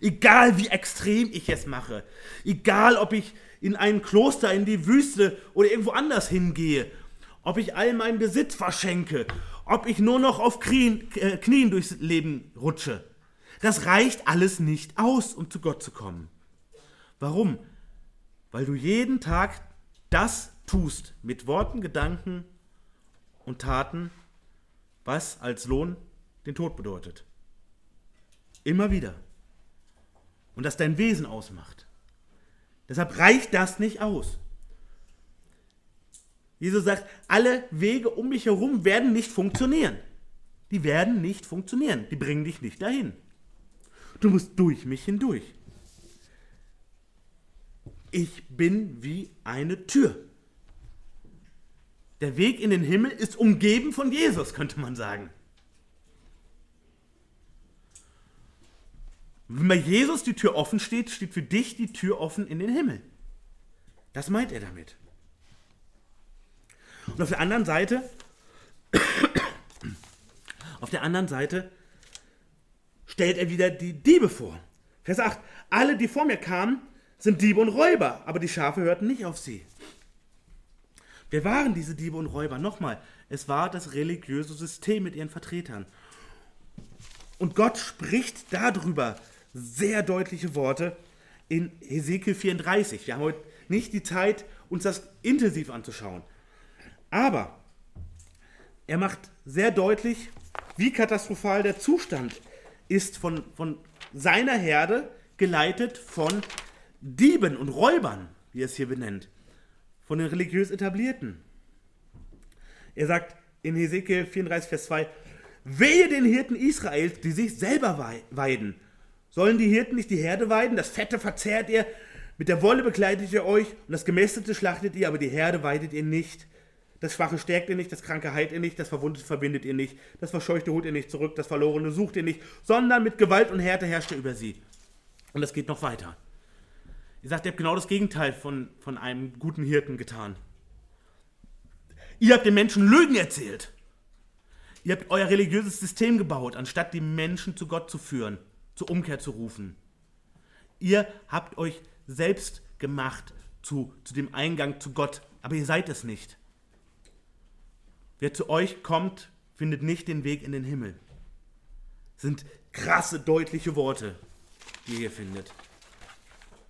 Egal, wie extrem ich es mache. Egal, ob ich in ein Kloster, in die Wüste oder irgendwo anders hingehe, ob ich all meinen Besitz verschenke, ob ich nur noch auf Knien, äh, Knien durchs Leben rutsche. Das reicht alles nicht aus, um zu Gott zu kommen. Warum? Weil du jeden Tag das tust, mit Worten, Gedanken und Taten, was als Lohn den Tod bedeutet. Immer wieder. Und das dein Wesen ausmacht. Deshalb reicht das nicht aus. Jesus sagt, alle Wege um mich herum werden nicht funktionieren. Die werden nicht funktionieren. Die bringen dich nicht dahin. Du musst durch mich hindurch. Ich bin wie eine Tür. Der Weg in den Himmel ist umgeben von Jesus, könnte man sagen. Wenn bei Jesus die Tür offen steht, steht für dich die Tür offen in den Himmel. Das meint er damit. Und auf der anderen Seite, auf der anderen Seite stellt er wieder die Diebe vor. Vers 8. Alle, die vor mir kamen, sind Diebe und Räuber, aber die Schafe hörten nicht auf sie. Wer waren diese Diebe und Räuber? Nochmal, es war das religiöse System mit ihren Vertretern. Und Gott spricht darüber sehr deutliche Worte in Hesekiel 34. Wir haben heute nicht die Zeit, uns das intensiv anzuschauen. Aber er macht sehr deutlich, wie katastrophal der Zustand ist von, von seiner Herde, geleitet von Dieben und Räubern, wie er es hier benennt, von den religiös Etablierten. Er sagt in Hesekiel 34, Vers 2, Wehe den Hirten Israels, die sich selber weiden. Sollen die Hirten nicht die Herde weiden? Das Fette verzehrt ihr, mit der Wolle bekleidet ihr euch und das Gemästete schlachtet ihr, aber die Herde weidet ihr nicht. Das Schwache stärkt ihr nicht, das Kranke heilt ihr nicht, das Verwundete verbindet ihr nicht, das Verscheuchte holt ihr nicht zurück, das Verlorene sucht ihr nicht, sondern mit Gewalt und Härte herrscht ihr über sie. Und das geht noch weiter. Ihr sagt, ihr habt genau das Gegenteil von, von einem guten Hirten getan. Ihr habt den Menschen Lügen erzählt. Ihr habt euer religiöses System gebaut, anstatt die Menschen zu Gott zu führen, zur Umkehr zu rufen. Ihr habt euch selbst gemacht zu, zu dem Eingang zu Gott, aber ihr seid es nicht. Wer zu euch kommt, findet nicht den Weg in den Himmel. Das sind krasse, deutliche Worte, die ihr hier findet.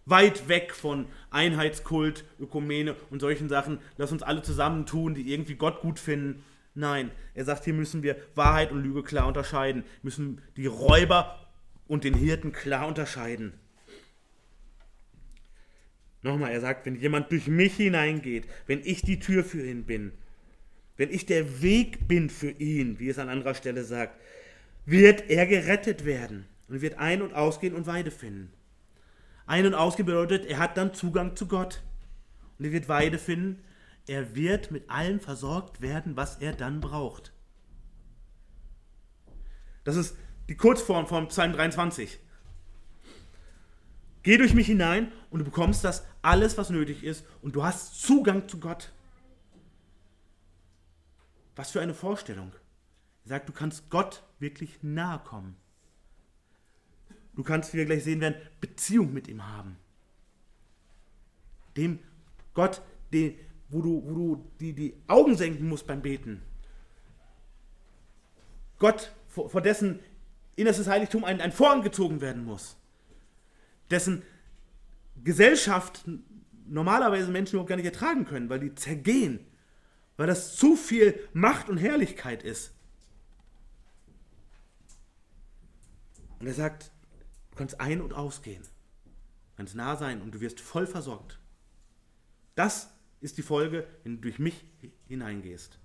Weit weg von Einheitskult, Ökumene und solchen Sachen. Lass uns alle zusammentun, die irgendwie Gott gut finden. Nein, er sagt, hier müssen wir Wahrheit und Lüge klar unterscheiden, müssen die Räuber und den Hirten klar unterscheiden. Nochmal, er sagt, wenn jemand durch mich hineingeht, wenn ich die Tür für ihn bin, wenn ich der Weg bin für ihn, wie es an anderer Stelle sagt, wird er gerettet werden und wird ein- und ausgehen und Weide finden. Ein- und ausgehen bedeutet, er hat dann Zugang zu Gott und er wird Weide finden. Er wird mit allem versorgt werden, was er dann braucht. Das ist die Kurzform von Psalm 23. Geh durch mich hinein und du bekommst das alles, was nötig ist und du hast Zugang zu Gott. Was für eine Vorstellung. Er sagt, du kannst Gott wirklich nahe kommen. Du kannst, wie wir gleich sehen werden, Beziehung mit ihm haben. Dem Gott, den, wo du, wo du die, die Augen senken musst beim Beten. Gott, vor, vor dessen innerstes Heiligtum ein, ein Vorhang gezogen werden muss. Dessen Gesellschaft normalerweise Menschen überhaupt gar nicht ertragen können, weil die zergehen weil das zu viel Macht und Herrlichkeit ist. Und er sagt, du kannst ein- und ausgehen, kannst nah sein und du wirst voll versorgt. Das ist die Folge, wenn du durch mich hineingehst.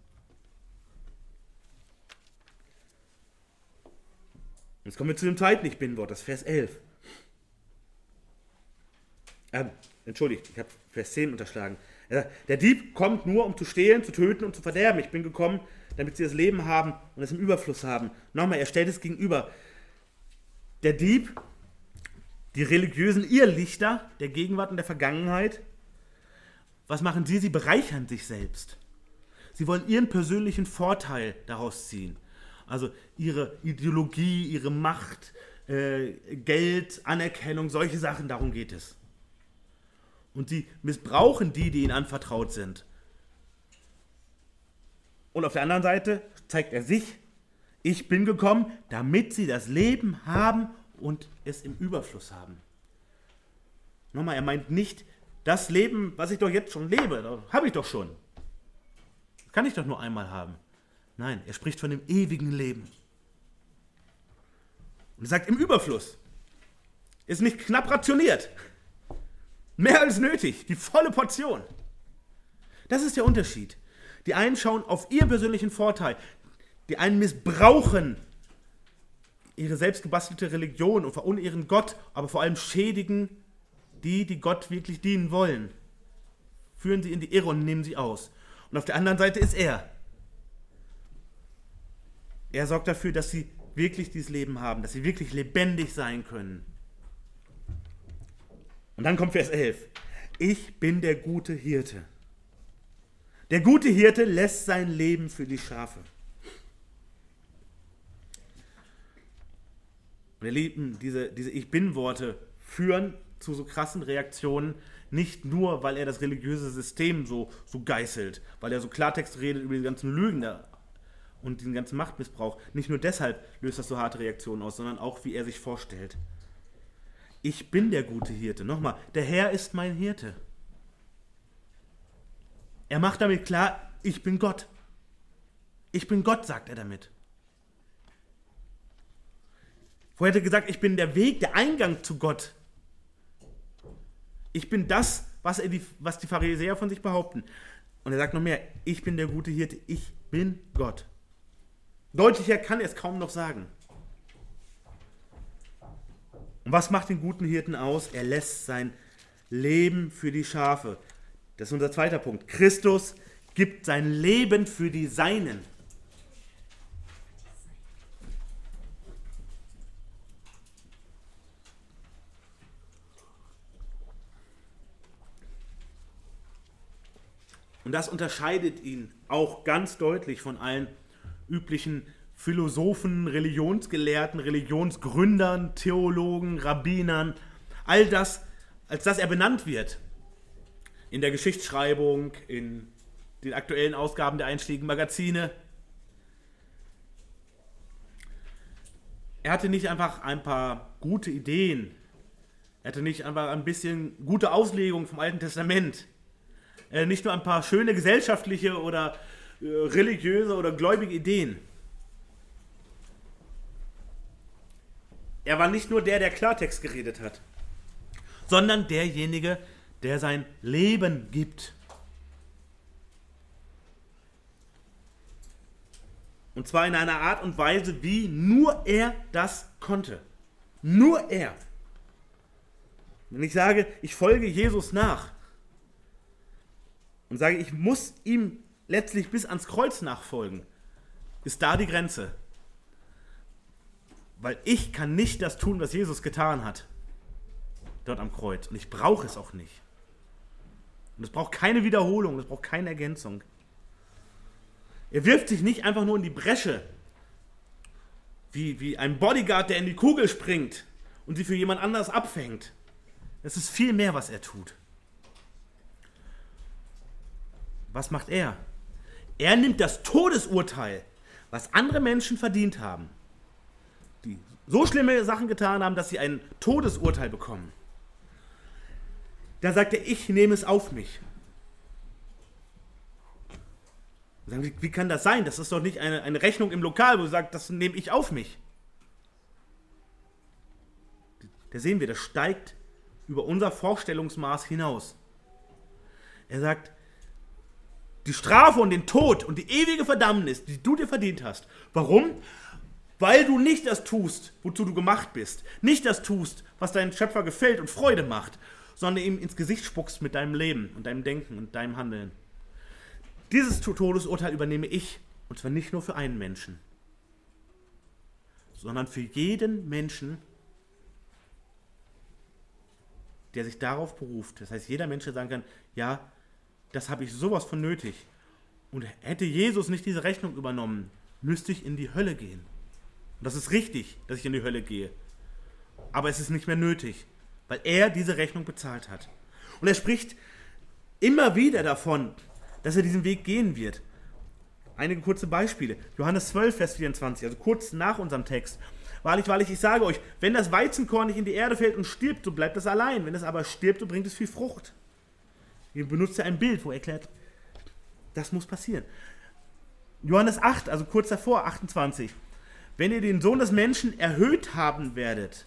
Jetzt kommen wir zu dem zweiten Ich Bin-Wort, das Vers 11. Ähm, entschuldigt, ich habe Vers 10 unterschlagen. Der Dieb kommt nur, um zu stehlen, zu töten und zu verderben. Ich bin gekommen, damit sie das Leben haben und es im Überfluss haben. Nochmal, er stellt es gegenüber. Der Dieb, die religiösen Irrlichter der Gegenwart und der Vergangenheit, was machen sie? Sie bereichern sich selbst. Sie wollen ihren persönlichen Vorteil daraus ziehen. Also ihre Ideologie, ihre Macht, äh, Geld, Anerkennung, solche Sachen, darum geht es und sie missbrauchen die, die ihnen anvertraut sind. Und auf der anderen Seite zeigt er sich, ich bin gekommen, damit sie das Leben haben und es im Überfluss haben. Nochmal, er meint nicht das Leben, was ich doch jetzt schon lebe, habe ich doch schon. Das kann ich doch nur einmal haben. Nein, er spricht von dem ewigen Leben. Und er sagt im Überfluss. Ist nicht knapp rationiert. Mehr als nötig, die volle Portion. Das ist der Unterschied. Die einen schauen auf ihren persönlichen Vorteil, die einen missbrauchen ihre selbstgebastelte Religion und verunehren Gott, aber vor allem schädigen die, die Gott wirklich dienen wollen. Führen sie in die Irre und nehmen sie aus. Und auf der anderen Seite ist er. Er sorgt dafür, dass sie wirklich dieses Leben haben, dass sie wirklich lebendig sein können. Und dann kommt Vers 11. Ich bin der gute Hirte. Der gute Hirte lässt sein Leben für die Schafe. Ihr Lieben, diese, diese Ich Bin-Worte führen zu so krassen Reaktionen, nicht nur, weil er das religiöse System so, so geißelt, weil er so Klartext redet über die ganzen Lügen da und diesen ganzen Machtmissbrauch. Nicht nur deshalb löst das so harte Reaktionen aus, sondern auch, wie er sich vorstellt. Ich bin der gute Hirte. Nochmal, der Herr ist mein Hirte. Er macht damit klar, ich bin Gott. Ich bin Gott, sagt er damit. Vorher hat er gesagt, ich bin der Weg, der Eingang zu Gott. Ich bin das, was, die, was die Pharisäer von sich behaupten. Und er sagt noch mehr, ich bin der gute Hirte, ich bin Gott. Deutlicher kann er es kaum noch sagen. Und was macht den guten Hirten aus? Er lässt sein Leben für die Schafe. Das ist unser zweiter Punkt. Christus gibt sein Leben für die Seinen. Und das unterscheidet ihn auch ganz deutlich von allen üblichen Philosophen, Religionsgelehrten, Religionsgründern, Theologen, Rabbinern. All das, als das er benannt wird in der Geschichtsschreibung, in den aktuellen Ausgaben der einschlägigen Magazine. Er hatte nicht einfach ein paar gute Ideen. Er hatte nicht einfach ein bisschen gute Auslegung vom Alten Testament nicht nur ein paar schöne gesellschaftliche oder religiöse oder gläubige Ideen. Er war nicht nur der, der Klartext geredet hat, sondern derjenige, der sein Leben gibt. Und zwar in einer Art und Weise, wie nur er das konnte. Nur er. Wenn ich sage, ich folge Jesus nach, und sage, ich muss ihm letztlich bis ans Kreuz nachfolgen, ist da die Grenze. Weil ich kann nicht das tun, was Jesus getan hat. Dort am Kreuz. Und ich brauche es auch nicht. Und es braucht keine Wiederholung, es braucht keine Ergänzung. Er wirft sich nicht einfach nur in die Bresche, wie, wie ein Bodyguard, der in die Kugel springt und sie für jemand anders abfängt. Es ist viel mehr, was er tut. Was macht er? Er nimmt das Todesurteil, was andere Menschen verdient haben, die so schlimme Sachen getan haben, dass sie ein Todesurteil bekommen. Da sagt er, ich nehme es auf mich. Wie kann das sein? Das ist doch nicht eine, eine Rechnung im Lokal, wo er sagt, das nehme ich auf mich. Da sehen wir, das steigt über unser Vorstellungsmaß hinaus. Er sagt, die Strafe und den Tod und die ewige Verdammnis, die du dir verdient hast. Warum? Weil du nicht das tust, wozu du gemacht bist. Nicht das tust, was deinem Schöpfer gefällt und Freude macht, sondern ihm ins Gesicht spuckst mit deinem Leben und deinem Denken und deinem Handeln. Dieses Todesurteil übernehme ich, und zwar nicht nur für einen Menschen, sondern für jeden Menschen, der sich darauf beruft. Das heißt, jeder Mensch, der sagen kann, ja, das habe ich sowas von nötig. Und hätte Jesus nicht diese Rechnung übernommen, müsste ich in die Hölle gehen. Und das ist richtig, dass ich in die Hölle gehe. Aber es ist nicht mehr nötig, weil er diese Rechnung bezahlt hat. Und er spricht immer wieder davon, dass er diesen Weg gehen wird. Einige kurze Beispiele. Johannes 12, Vers 24, also kurz nach unserem Text. Wahrlich, wahrlich, ich sage euch, wenn das Weizenkorn nicht in die Erde fällt und stirbt, so bleibt es allein. Wenn es aber stirbt, so bringt es viel Frucht. Benutzt er ein Bild, wo er erklärt, das muss passieren. Johannes 8, also kurz davor, 28. Wenn ihr den Sohn des Menschen erhöht haben werdet,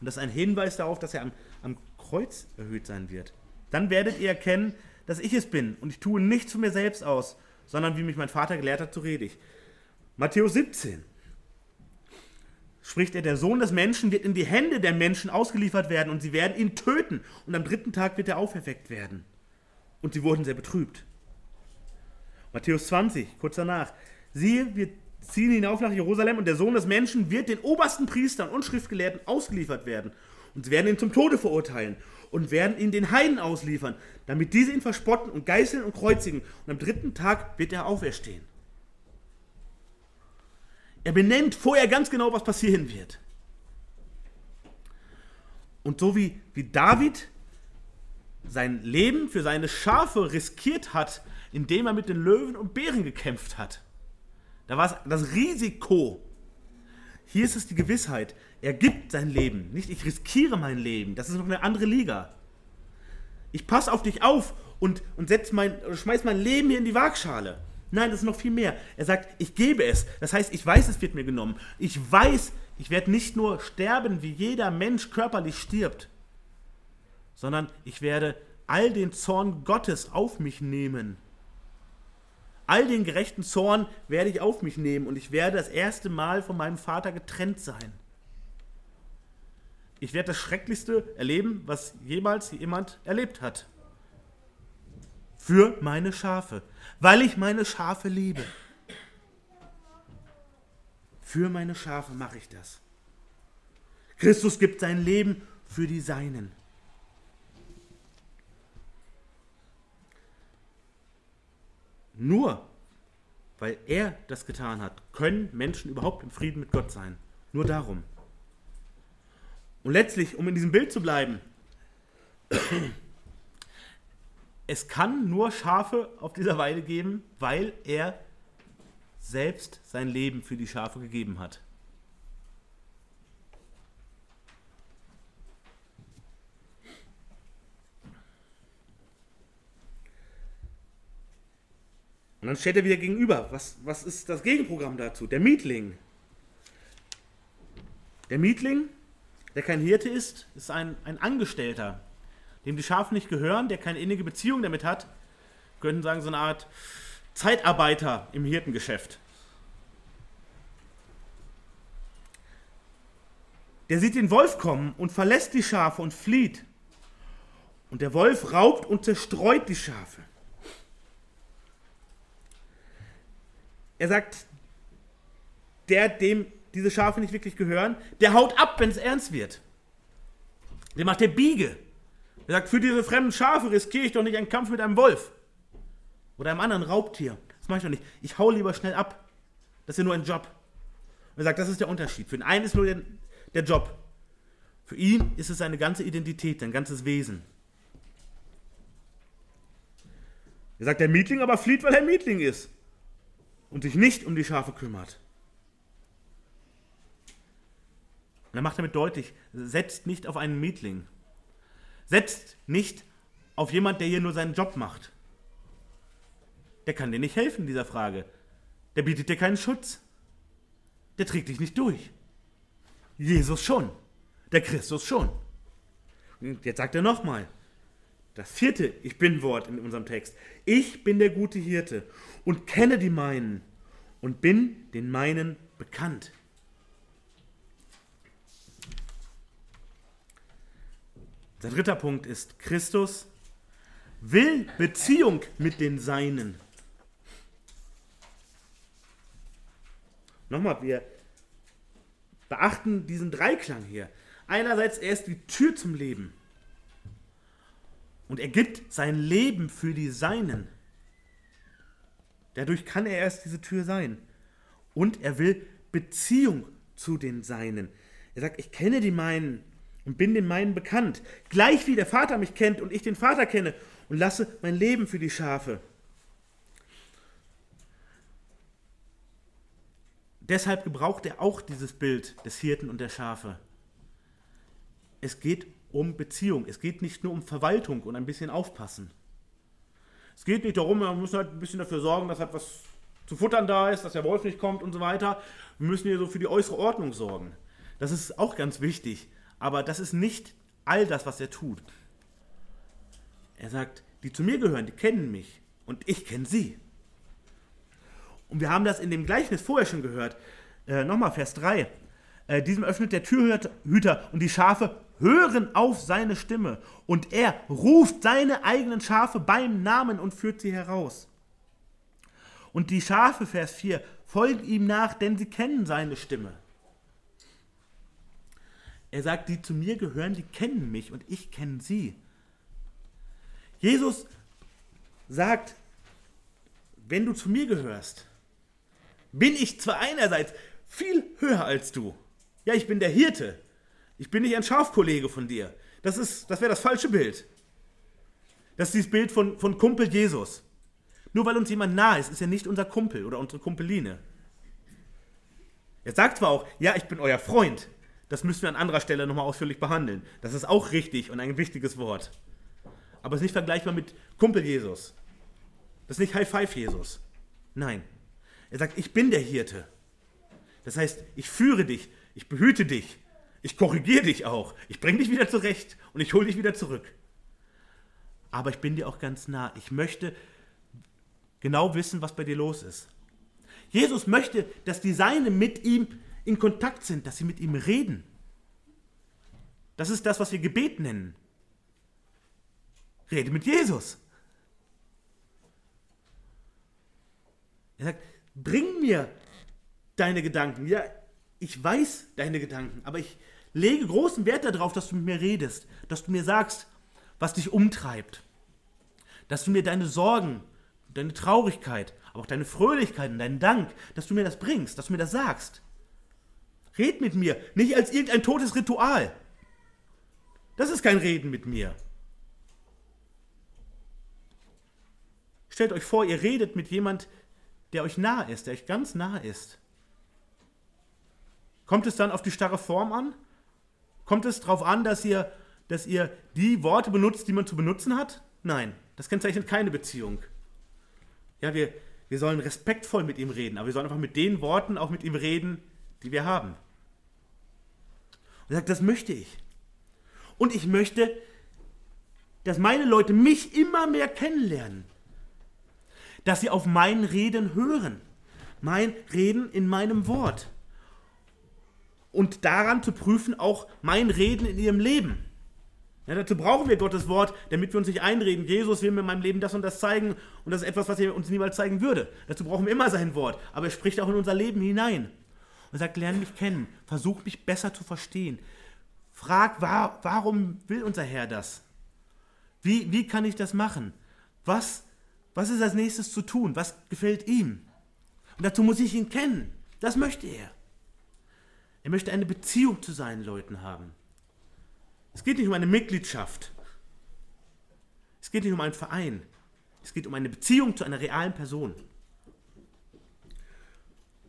und das ist ein Hinweis darauf, dass er am, am Kreuz erhöht sein wird, dann werdet ihr erkennen, dass ich es bin und ich tue nichts von mir selbst aus, sondern wie mich mein Vater gelehrt hat, so rede ich. Matthäus 17 spricht er, der Sohn des Menschen wird in die Hände der Menschen ausgeliefert werden und sie werden ihn töten und am dritten Tag wird er auferweckt werden. Und sie wurden sehr betrübt. Matthäus 20, kurz danach. Siehe, wir ziehen hinauf nach Jerusalem und der Sohn des Menschen wird den obersten Priestern und Schriftgelehrten ausgeliefert werden. Und sie werden ihn zum Tode verurteilen und werden ihn den Heiden ausliefern, damit diese ihn verspotten und geißeln und kreuzigen. Und am dritten Tag wird er auferstehen. Er benennt vorher ganz genau, was passieren wird. Und so wie, wie David sein Leben für seine Schafe riskiert hat, indem er mit den Löwen und Bären gekämpft hat, Da war es das Risiko. Hier ist es die Gewissheit. Er gibt sein Leben. Nicht ich riskiere mein Leben. Das ist noch eine andere Liga. Ich passe auf dich auf und, und setz mein, schmeiß mein Leben hier in die Waagschale. Nein, das ist noch viel mehr. Er sagt, ich gebe es. Das heißt, ich weiß, es wird mir genommen. Ich weiß, ich werde nicht nur sterben, wie jeder Mensch körperlich stirbt, sondern ich werde all den Zorn Gottes auf mich nehmen. All den gerechten Zorn werde ich auf mich nehmen und ich werde das erste Mal von meinem Vater getrennt sein. Ich werde das Schrecklichste erleben, was jemals jemand erlebt hat. Für meine Schafe, weil ich meine Schafe liebe. Für meine Schafe mache ich das. Christus gibt sein Leben für die Seinen. Nur weil er das getan hat, können Menschen überhaupt im Frieden mit Gott sein. Nur darum. Und letztlich, um in diesem Bild zu bleiben, es kann nur Schafe auf dieser Weide geben, weil er selbst sein Leben für die Schafe gegeben hat. Und dann steht er wieder gegenüber. Was, was ist das Gegenprogramm dazu? Der Mietling. Der Mietling, der kein Hirte ist, ist ein, ein Angestellter, dem die Schafe nicht gehören, der keine innige Beziehung damit hat. Könnten sagen, so eine Art Zeitarbeiter im Hirtengeschäft. Der sieht den Wolf kommen und verlässt die Schafe und flieht. Und der Wolf raubt und zerstreut die Schafe. Er sagt, der, dem diese Schafe nicht wirklich gehören, der haut ab, wenn es ernst wird. Der macht der Biege. Er sagt, für diese fremden Schafe riskiere ich doch nicht einen Kampf mit einem Wolf. Oder einem anderen Raubtier. Das mache ich doch nicht. Ich hau lieber schnell ab. Das ist ja nur ein Job. er sagt, das ist der Unterschied. Für den einen ist nur der, der Job. Für ihn ist es seine ganze Identität, sein ganzes Wesen. Er sagt, der Mietling aber flieht, weil er Mietling ist und sich nicht um die Schafe kümmert. Und er macht damit deutlich, setzt nicht auf einen Mietling. Setzt nicht auf jemand, der hier nur seinen Job macht. Der kann dir nicht helfen in dieser Frage. Der bietet dir keinen Schutz. Der trägt dich nicht durch. Jesus schon. Der Christus schon. Und jetzt sagt er nochmal, das vierte Ich bin Wort in unserem Text. Ich bin der gute Hirte und kenne die meinen und bin den meinen bekannt. Der dritte Punkt ist, Christus will Beziehung mit den Seinen. Nochmal, wir beachten diesen Dreiklang hier. Einerseits, er ist die Tür zum Leben. Und er gibt sein Leben für die Seinen. Dadurch kann er erst diese Tür sein. Und er will Beziehung zu den Seinen. Er sagt, ich kenne die meinen und bin den meinen bekannt. Gleich wie der Vater mich kennt und ich den Vater kenne und lasse mein Leben für die Schafe. Deshalb gebraucht er auch dieses Bild des Hirten und der Schafe. Es geht um Beziehung. Es geht nicht nur um Verwaltung und ein bisschen aufpassen. Es geht nicht darum, wir müssen halt ein bisschen dafür sorgen, dass halt was zu futtern da ist, dass der Wolf nicht kommt und so weiter. Wir müssen hier so für die äußere Ordnung sorgen. Das ist auch ganz wichtig. Aber das ist nicht all das, was er tut. Er sagt, die zu mir gehören, die kennen mich und ich kenne sie. Und wir haben das in dem Gleichnis vorher schon gehört. Äh, Nochmal Vers 3. Äh, diesem öffnet der Türhüter und die Schafe hören auf seine Stimme und er ruft seine eigenen Schafe beim Namen und führt sie heraus. Und die Schafe, Vers 4, folgen ihm nach, denn sie kennen seine Stimme. Er sagt, die zu mir gehören, die kennen mich und ich kenne sie. Jesus sagt, wenn du zu mir gehörst, bin ich zwar einerseits viel höher als du. Ja, ich bin der Hirte, ich bin nicht ein Schafkollege von dir. Das, das wäre das falsche Bild. Das ist dieses Bild von, von Kumpel Jesus. Nur weil uns jemand nah ist, ist er nicht unser Kumpel oder unsere Kumpeline. Er sagt zwar auch, ja, ich bin euer Freund. Das müssen wir an anderer Stelle nochmal ausführlich behandeln. Das ist auch richtig und ein wichtiges Wort. Aber es ist nicht vergleichbar mit Kumpel Jesus. Das ist nicht High Five Jesus. Nein. Er sagt, ich bin der Hirte. Das heißt, ich führe dich, ich behüte dich, ich korrigiere dich auch, ich bringe dich wieder zurecht und ich hole dich wieder zurück. Aber ich bin dir auch ganz nah. Ich möchte genau wissen, was bei dir los ist. Jesus möchte, dass die Seine mit ihm in Kontakt sind, dass sie mit ihm reden. Das ist das, was wir Gebet nennen. Rede mit Jesus. Er sagt, bring mir deine Gedanken. Ja, ich weiß deine Gedanken, aber ich lege großen Wert darauf, dass du mit mir redest, dass du mir sagst, was dich umtreibt, dass du mir deine Sorgen, deine Traurigkeit, aber auch deine Fröhlichkeit und deinen Dank, dass du mir das bringst, dass du mir das sagst. Red mit mir, nicht als irgendein totes Ritual. Das ist kein Reden mit mir. Stellt euch vor, ihr redet mit jemand, der euch nah ist, der euch ganz nah ist. Kommt es dann auf die starre Form an? Kommt es darauf an, dass ihr, dass ihr die Worte benutzt, die man zu benutzen hat? Nein, das kennzeichnet keine Beziehung. Ja, wir, wir sollen respektvoll mit ihm reden, aber wir sollen einfach mit den Worten auch mit ihm reden, die wir haben. Und er sagt, das möchte ich. Und ich möchte, dass meine Leute mich immer mehr kennenlernen. Dass sie auf mein Reden hören. Mein Reden in meinem Wort. Und daran zu prüfen auch mein Reden in ihrem Leben. Ja, dazu brauchen wir Gottes Wort, damit wir uns nicht einreden, Jesus will mir in meinem Leben das und das zeigen und das ist etwas, was er uns niemals zeigen würde. Dazu brauchen wir immer sein Wort, aber er spricht auch in unser Leben hinein und sagt, lerne mich kennen, versuch mich besser zu verstehen. Frag, war, warum will unser Herr das? Wie, wie kann ich das machen? Was, was ist als nächstes zu tun? Was gefällt ihm? Und dazu muss ich ihn kennen. Das möchte er. Er möchte eine Beziehung zu seinen Leuten haben. Es geht nicht um eine Mitgliedschaft. Es geht nicht um einen Verein. Es geht um eine Beziehung zu einer realen Person.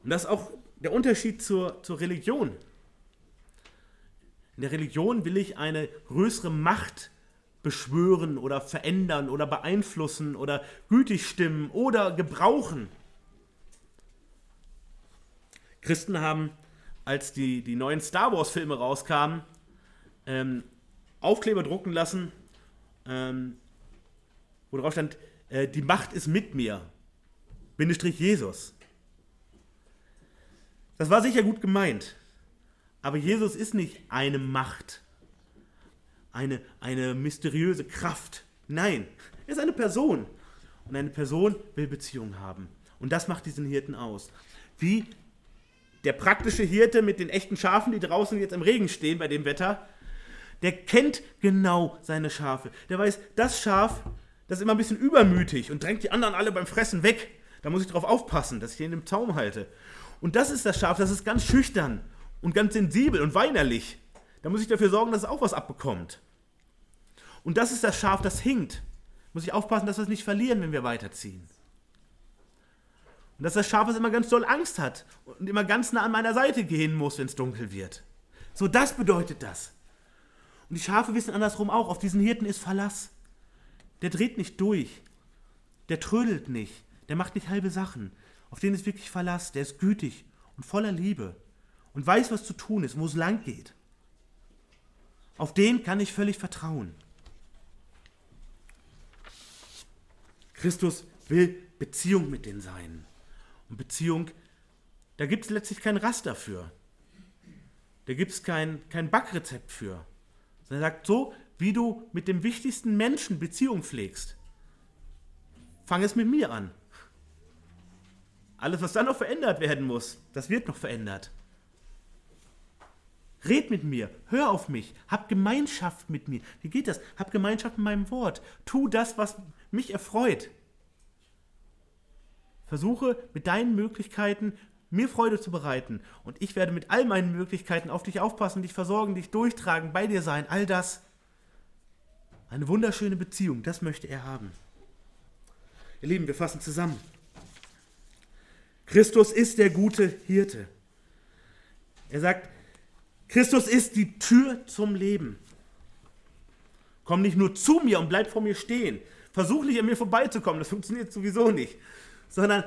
Und das ist auch der Unterschied zur, zur Religion. In der Religion will ich eine größere Macht beschwören oder verändern oder beeinflussen oder gütig stimmen oder gebrauchen. Christen haben, als die, die neuen Star Wars-Filme rauskamen, ähm, Aufkleber drucken lassen, ähm, wo drauf stand, äh, die Macht ist mit mir. Bindestrich Jesus. Das war sicher gut gemeint. Aber Jesus ist nicht eine Macht, eine, eine mysteriöse Kraft. Nein, er ist eine Person. Und eine Person will Beziehung haben. Und das macht diesen Hirten aus. Wie der praktische Hirte mit den echten Schafen, die draußen jetzt im Regen stehen bei dem Wetter, der kennt genau seine Schafe. Der weiß, das Schaf, das ist immer ein bisschen übermütig und drängt die anderen alle beim Fressen weg. Da muss ich drauf aufpassen, dass ich den im Zaum halte. Und das ist das Schaf, das ist ganz schüchtern und ganz sensibel und weinerlich. Da muss ich dafür sorgen, dass es auch was abbekommt. Und das ist das Schaf, das hinkt. Muss ich aufpassen, dass wir es nicht verlieren, wenn wir weiterziehen. Und dass das Schaf, das immer ganz doll Angst hat und immer ganz nah an meiner Seite gehen muss, wenn es dunkel wird. So, das bedeutet das. Und die Schafe wissen andersrum auch, auf diesen Hirten ist Verlass. Der dreht nicht durch. Der trödelt nicht. Der macht nicht halbe Sachen. Auf den ist wirklich Verlass. Der ist gütig und voller Liebe und weiß, was zu tun ist, wo es lang geht. Auf den kann ich völlig vertrauen. Christus will Beziehung mit denen sein. Und Beziehung, da gibt es letztlich kein Raster für. Da gibt es kein, kein Backrezept für. Er sagt, so wie du mit dem wichtigsten Menschen Beziehung pflegst, fang es mit mir an. Alles, was dann noch verändert werden muss, das wird noch verändert. Red mit mir, hör auf mich, hab Gemeinschaft mit mir. Wie geht das? Hab Gemeinschaft mit meinem Wort. Tu das, was mich erfreut. Versuche mit deinen Möglichkeiten mir Freude zu bereiten. Und ich werde mit all meinen Möglichkeiten auf dich aufpassen, dich versorgen, dich durchtragen, bei dir sein. All das. Eine wunderschöne Beziehung, das möchte er haben. Ihr Lieben, wir fassen zusammen. Christus ist der gute Hirte. Er sagt, Christus ist die Tür zum Leben. Komm nicht nur zu mir und bleib vor mir stehen. Versuch nicht an mir vorbeizukommen, das funktioniert sowieso nicht. Sondern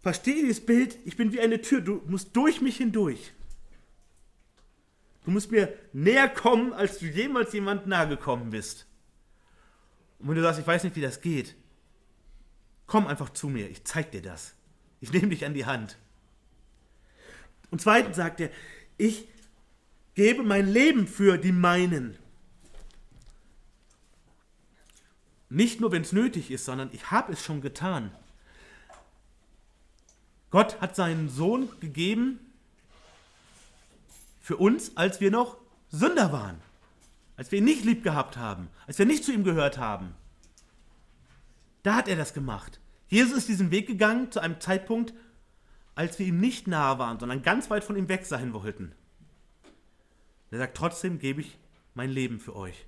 verstehe dieses Bild, ich bin wie eine Tür, du musst durch mich hindurch. Du musst mir näher kommen, als du jemals jemand nahe gekommen bist. Und wenn du sagst, ich weiß nicht, wie das geht, komm einfach zu mir, ich zeig dir das. Ich nehme dich an die Hand. Und zweitens sagt er, ich gebe mein Leben für die meinen. Nicht nur, wenn es nötig ist, sondern ich habe es schon getan. Gott hat seinen Sohn gegeben für uns, als wir noch Sünder waren, als wir ihn nicht lieb gehabt haben, als wir nicht zu ihm gehört haben. Da hat er das gemacht. Jesus ist diesen Weg gegangen zu einem Zeitpunkt, als wir ihm nicht nahe waren, sondern ganz weit von ihm weg sein wollten. Er sagt, trotzdem gebe ich mein Leben für euch.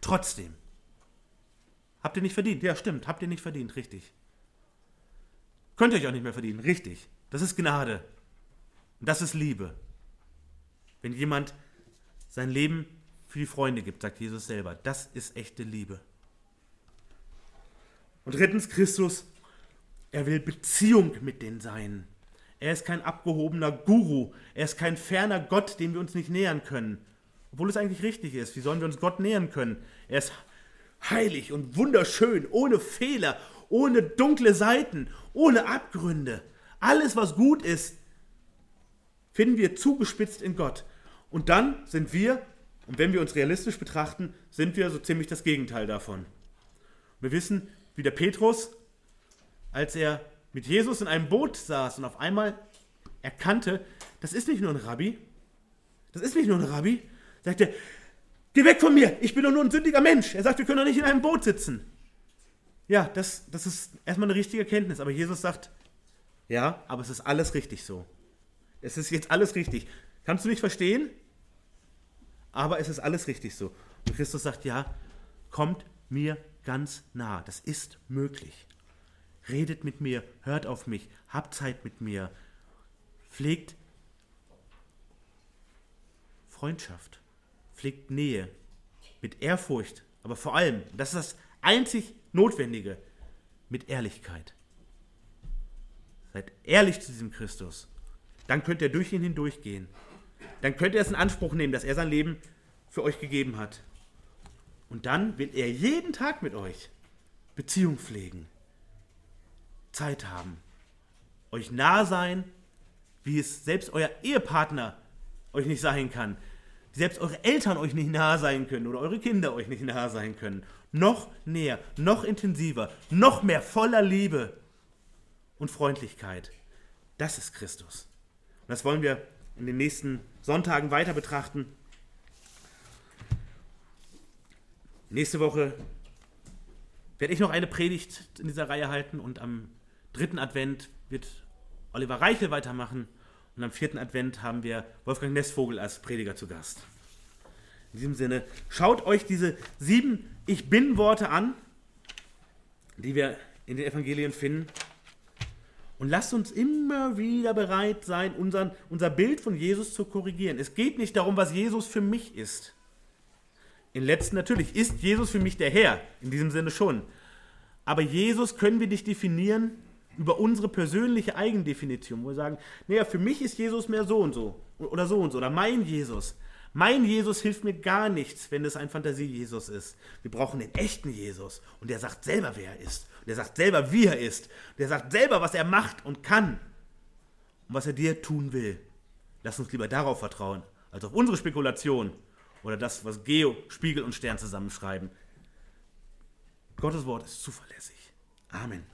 Trotzdem. Habt ihr nicht verdient? Ja, stimmt. Habt ihr nicht verdient, richtig. Könnt ihr euch auch nicht mehr verdienen, richtig. Das ist Gnade. Und das ist Liebe. Wenn jemand sein Leben für die Freunde gibt, sagt Jesus selber, das ist echte Liebe. Und drittens, Christus, er will Beziehung mit den Seinen. Er ist kein abgehobener Guru. Er ist kein ferner Gott, dem wir uns nicht nähern können. Obwohl es eigentlich richtig ist. Wie sollen wir uns Gott nähern können? Er ist heilig und wunderschön, ohne Fehler, ohne dunkle Seiten, ohne Abgründe. Alles, was gut ist, finden wir zugespitzt in Gott. Und dann sind wir, und wenn wir uns realistisch betrachten, sind wir so ziemlich das Gegenteil davon. Wir wissen, wie der Petrus, als er mit Jesus in einem Boot saß und auf einmal erkannte, das ist nicht nur ein Rabbi, das ist nicht nur ein Rabbi, sagt er, Geh weg von mir, ich bin doch nur ein sündiger Mensch. Er sagt, wir können doch nicht in einem Boot sitzen. Ja, das, das ist erstmal eine richtige Erkenntnis. Aber Jesus sagt, ja, aber es ist alles richtig so. Es ist jetzt alles richtig. Kannst du nicht verstehen? Aber es ist alles richtig so. Und Christus sagt, ja, kommt mir ganz nah. Das ist möglich. Redet mit mir, hört auf mich, habt Zeit mit mir, pflegt Freundschaft pflegt Nähe mit Ehrfurcht, aber vor allem, das ist das einzig Notwendige, mit Ehrlichkeit. Seid ehrlich zu diesem Christus. Dann könnt ihr durch ihn hindurchgehen. Dann könnt ihr es in Anspruch nehmen, dass er sein Leben für euch gegeben hat. Und dann wird er jeden Tag mit euch Beziehung pflegen, Zeit haben, euch nah sein, wie es selbst euer Ehepartner euch nicht sein kann, selbst eure Eltern euch nicht nahe sein können oder eure Kinder euch nicht nahe sein können. Noch näher, noch intensiver, noch mehr voller Liebe und Freundlichkeit. Das ist Christus. Und das wollen wir in den nächsten Sonntagen weiter betrachten. Nächste Woche werde ich noch eine Predigt in dieser Reihe halten und am dritten Advent wird Oliver Reichel weitermachen. Und am vierten Advent haben wir Wolfgang Nessvogel als Prediger zu Gast. In diesem Sinne, schaut euch diese sieben Ich bin-Worte an, die wir in den Evangelien finden. Und lasst uns immer wieder bereit sein, unseren, unser Bild von Jesus zu korrigieren. Es geht nicht darum, was Jesus für mich ist. In letzten natürlich ist Jesus für mich der Herr, in diesem Sinne schon. Aber Jesus können wir nicht definieren über unsere persönliche Eigendefinition, wo wir sagen, naja, für mich ist Jesus mehr so und so oder so und so oder mein Jesus. Mein Jesus hilft mir gar nichts, wenn es ein Fantasie-Jesus ist. Wir brauchen den echten Jesus und der sagt selber, wer er ist. Und der sagt selber, wie er ist. Und der sagt selber, was er macht und kann und was er dir tun will. Lass uns lieber darauf vertrauen, als auf unsere Spekulation oder das, was Geo, Spiegel und Stern zusammenschreiben. Gottes Wort ist zuverlässig. Amen.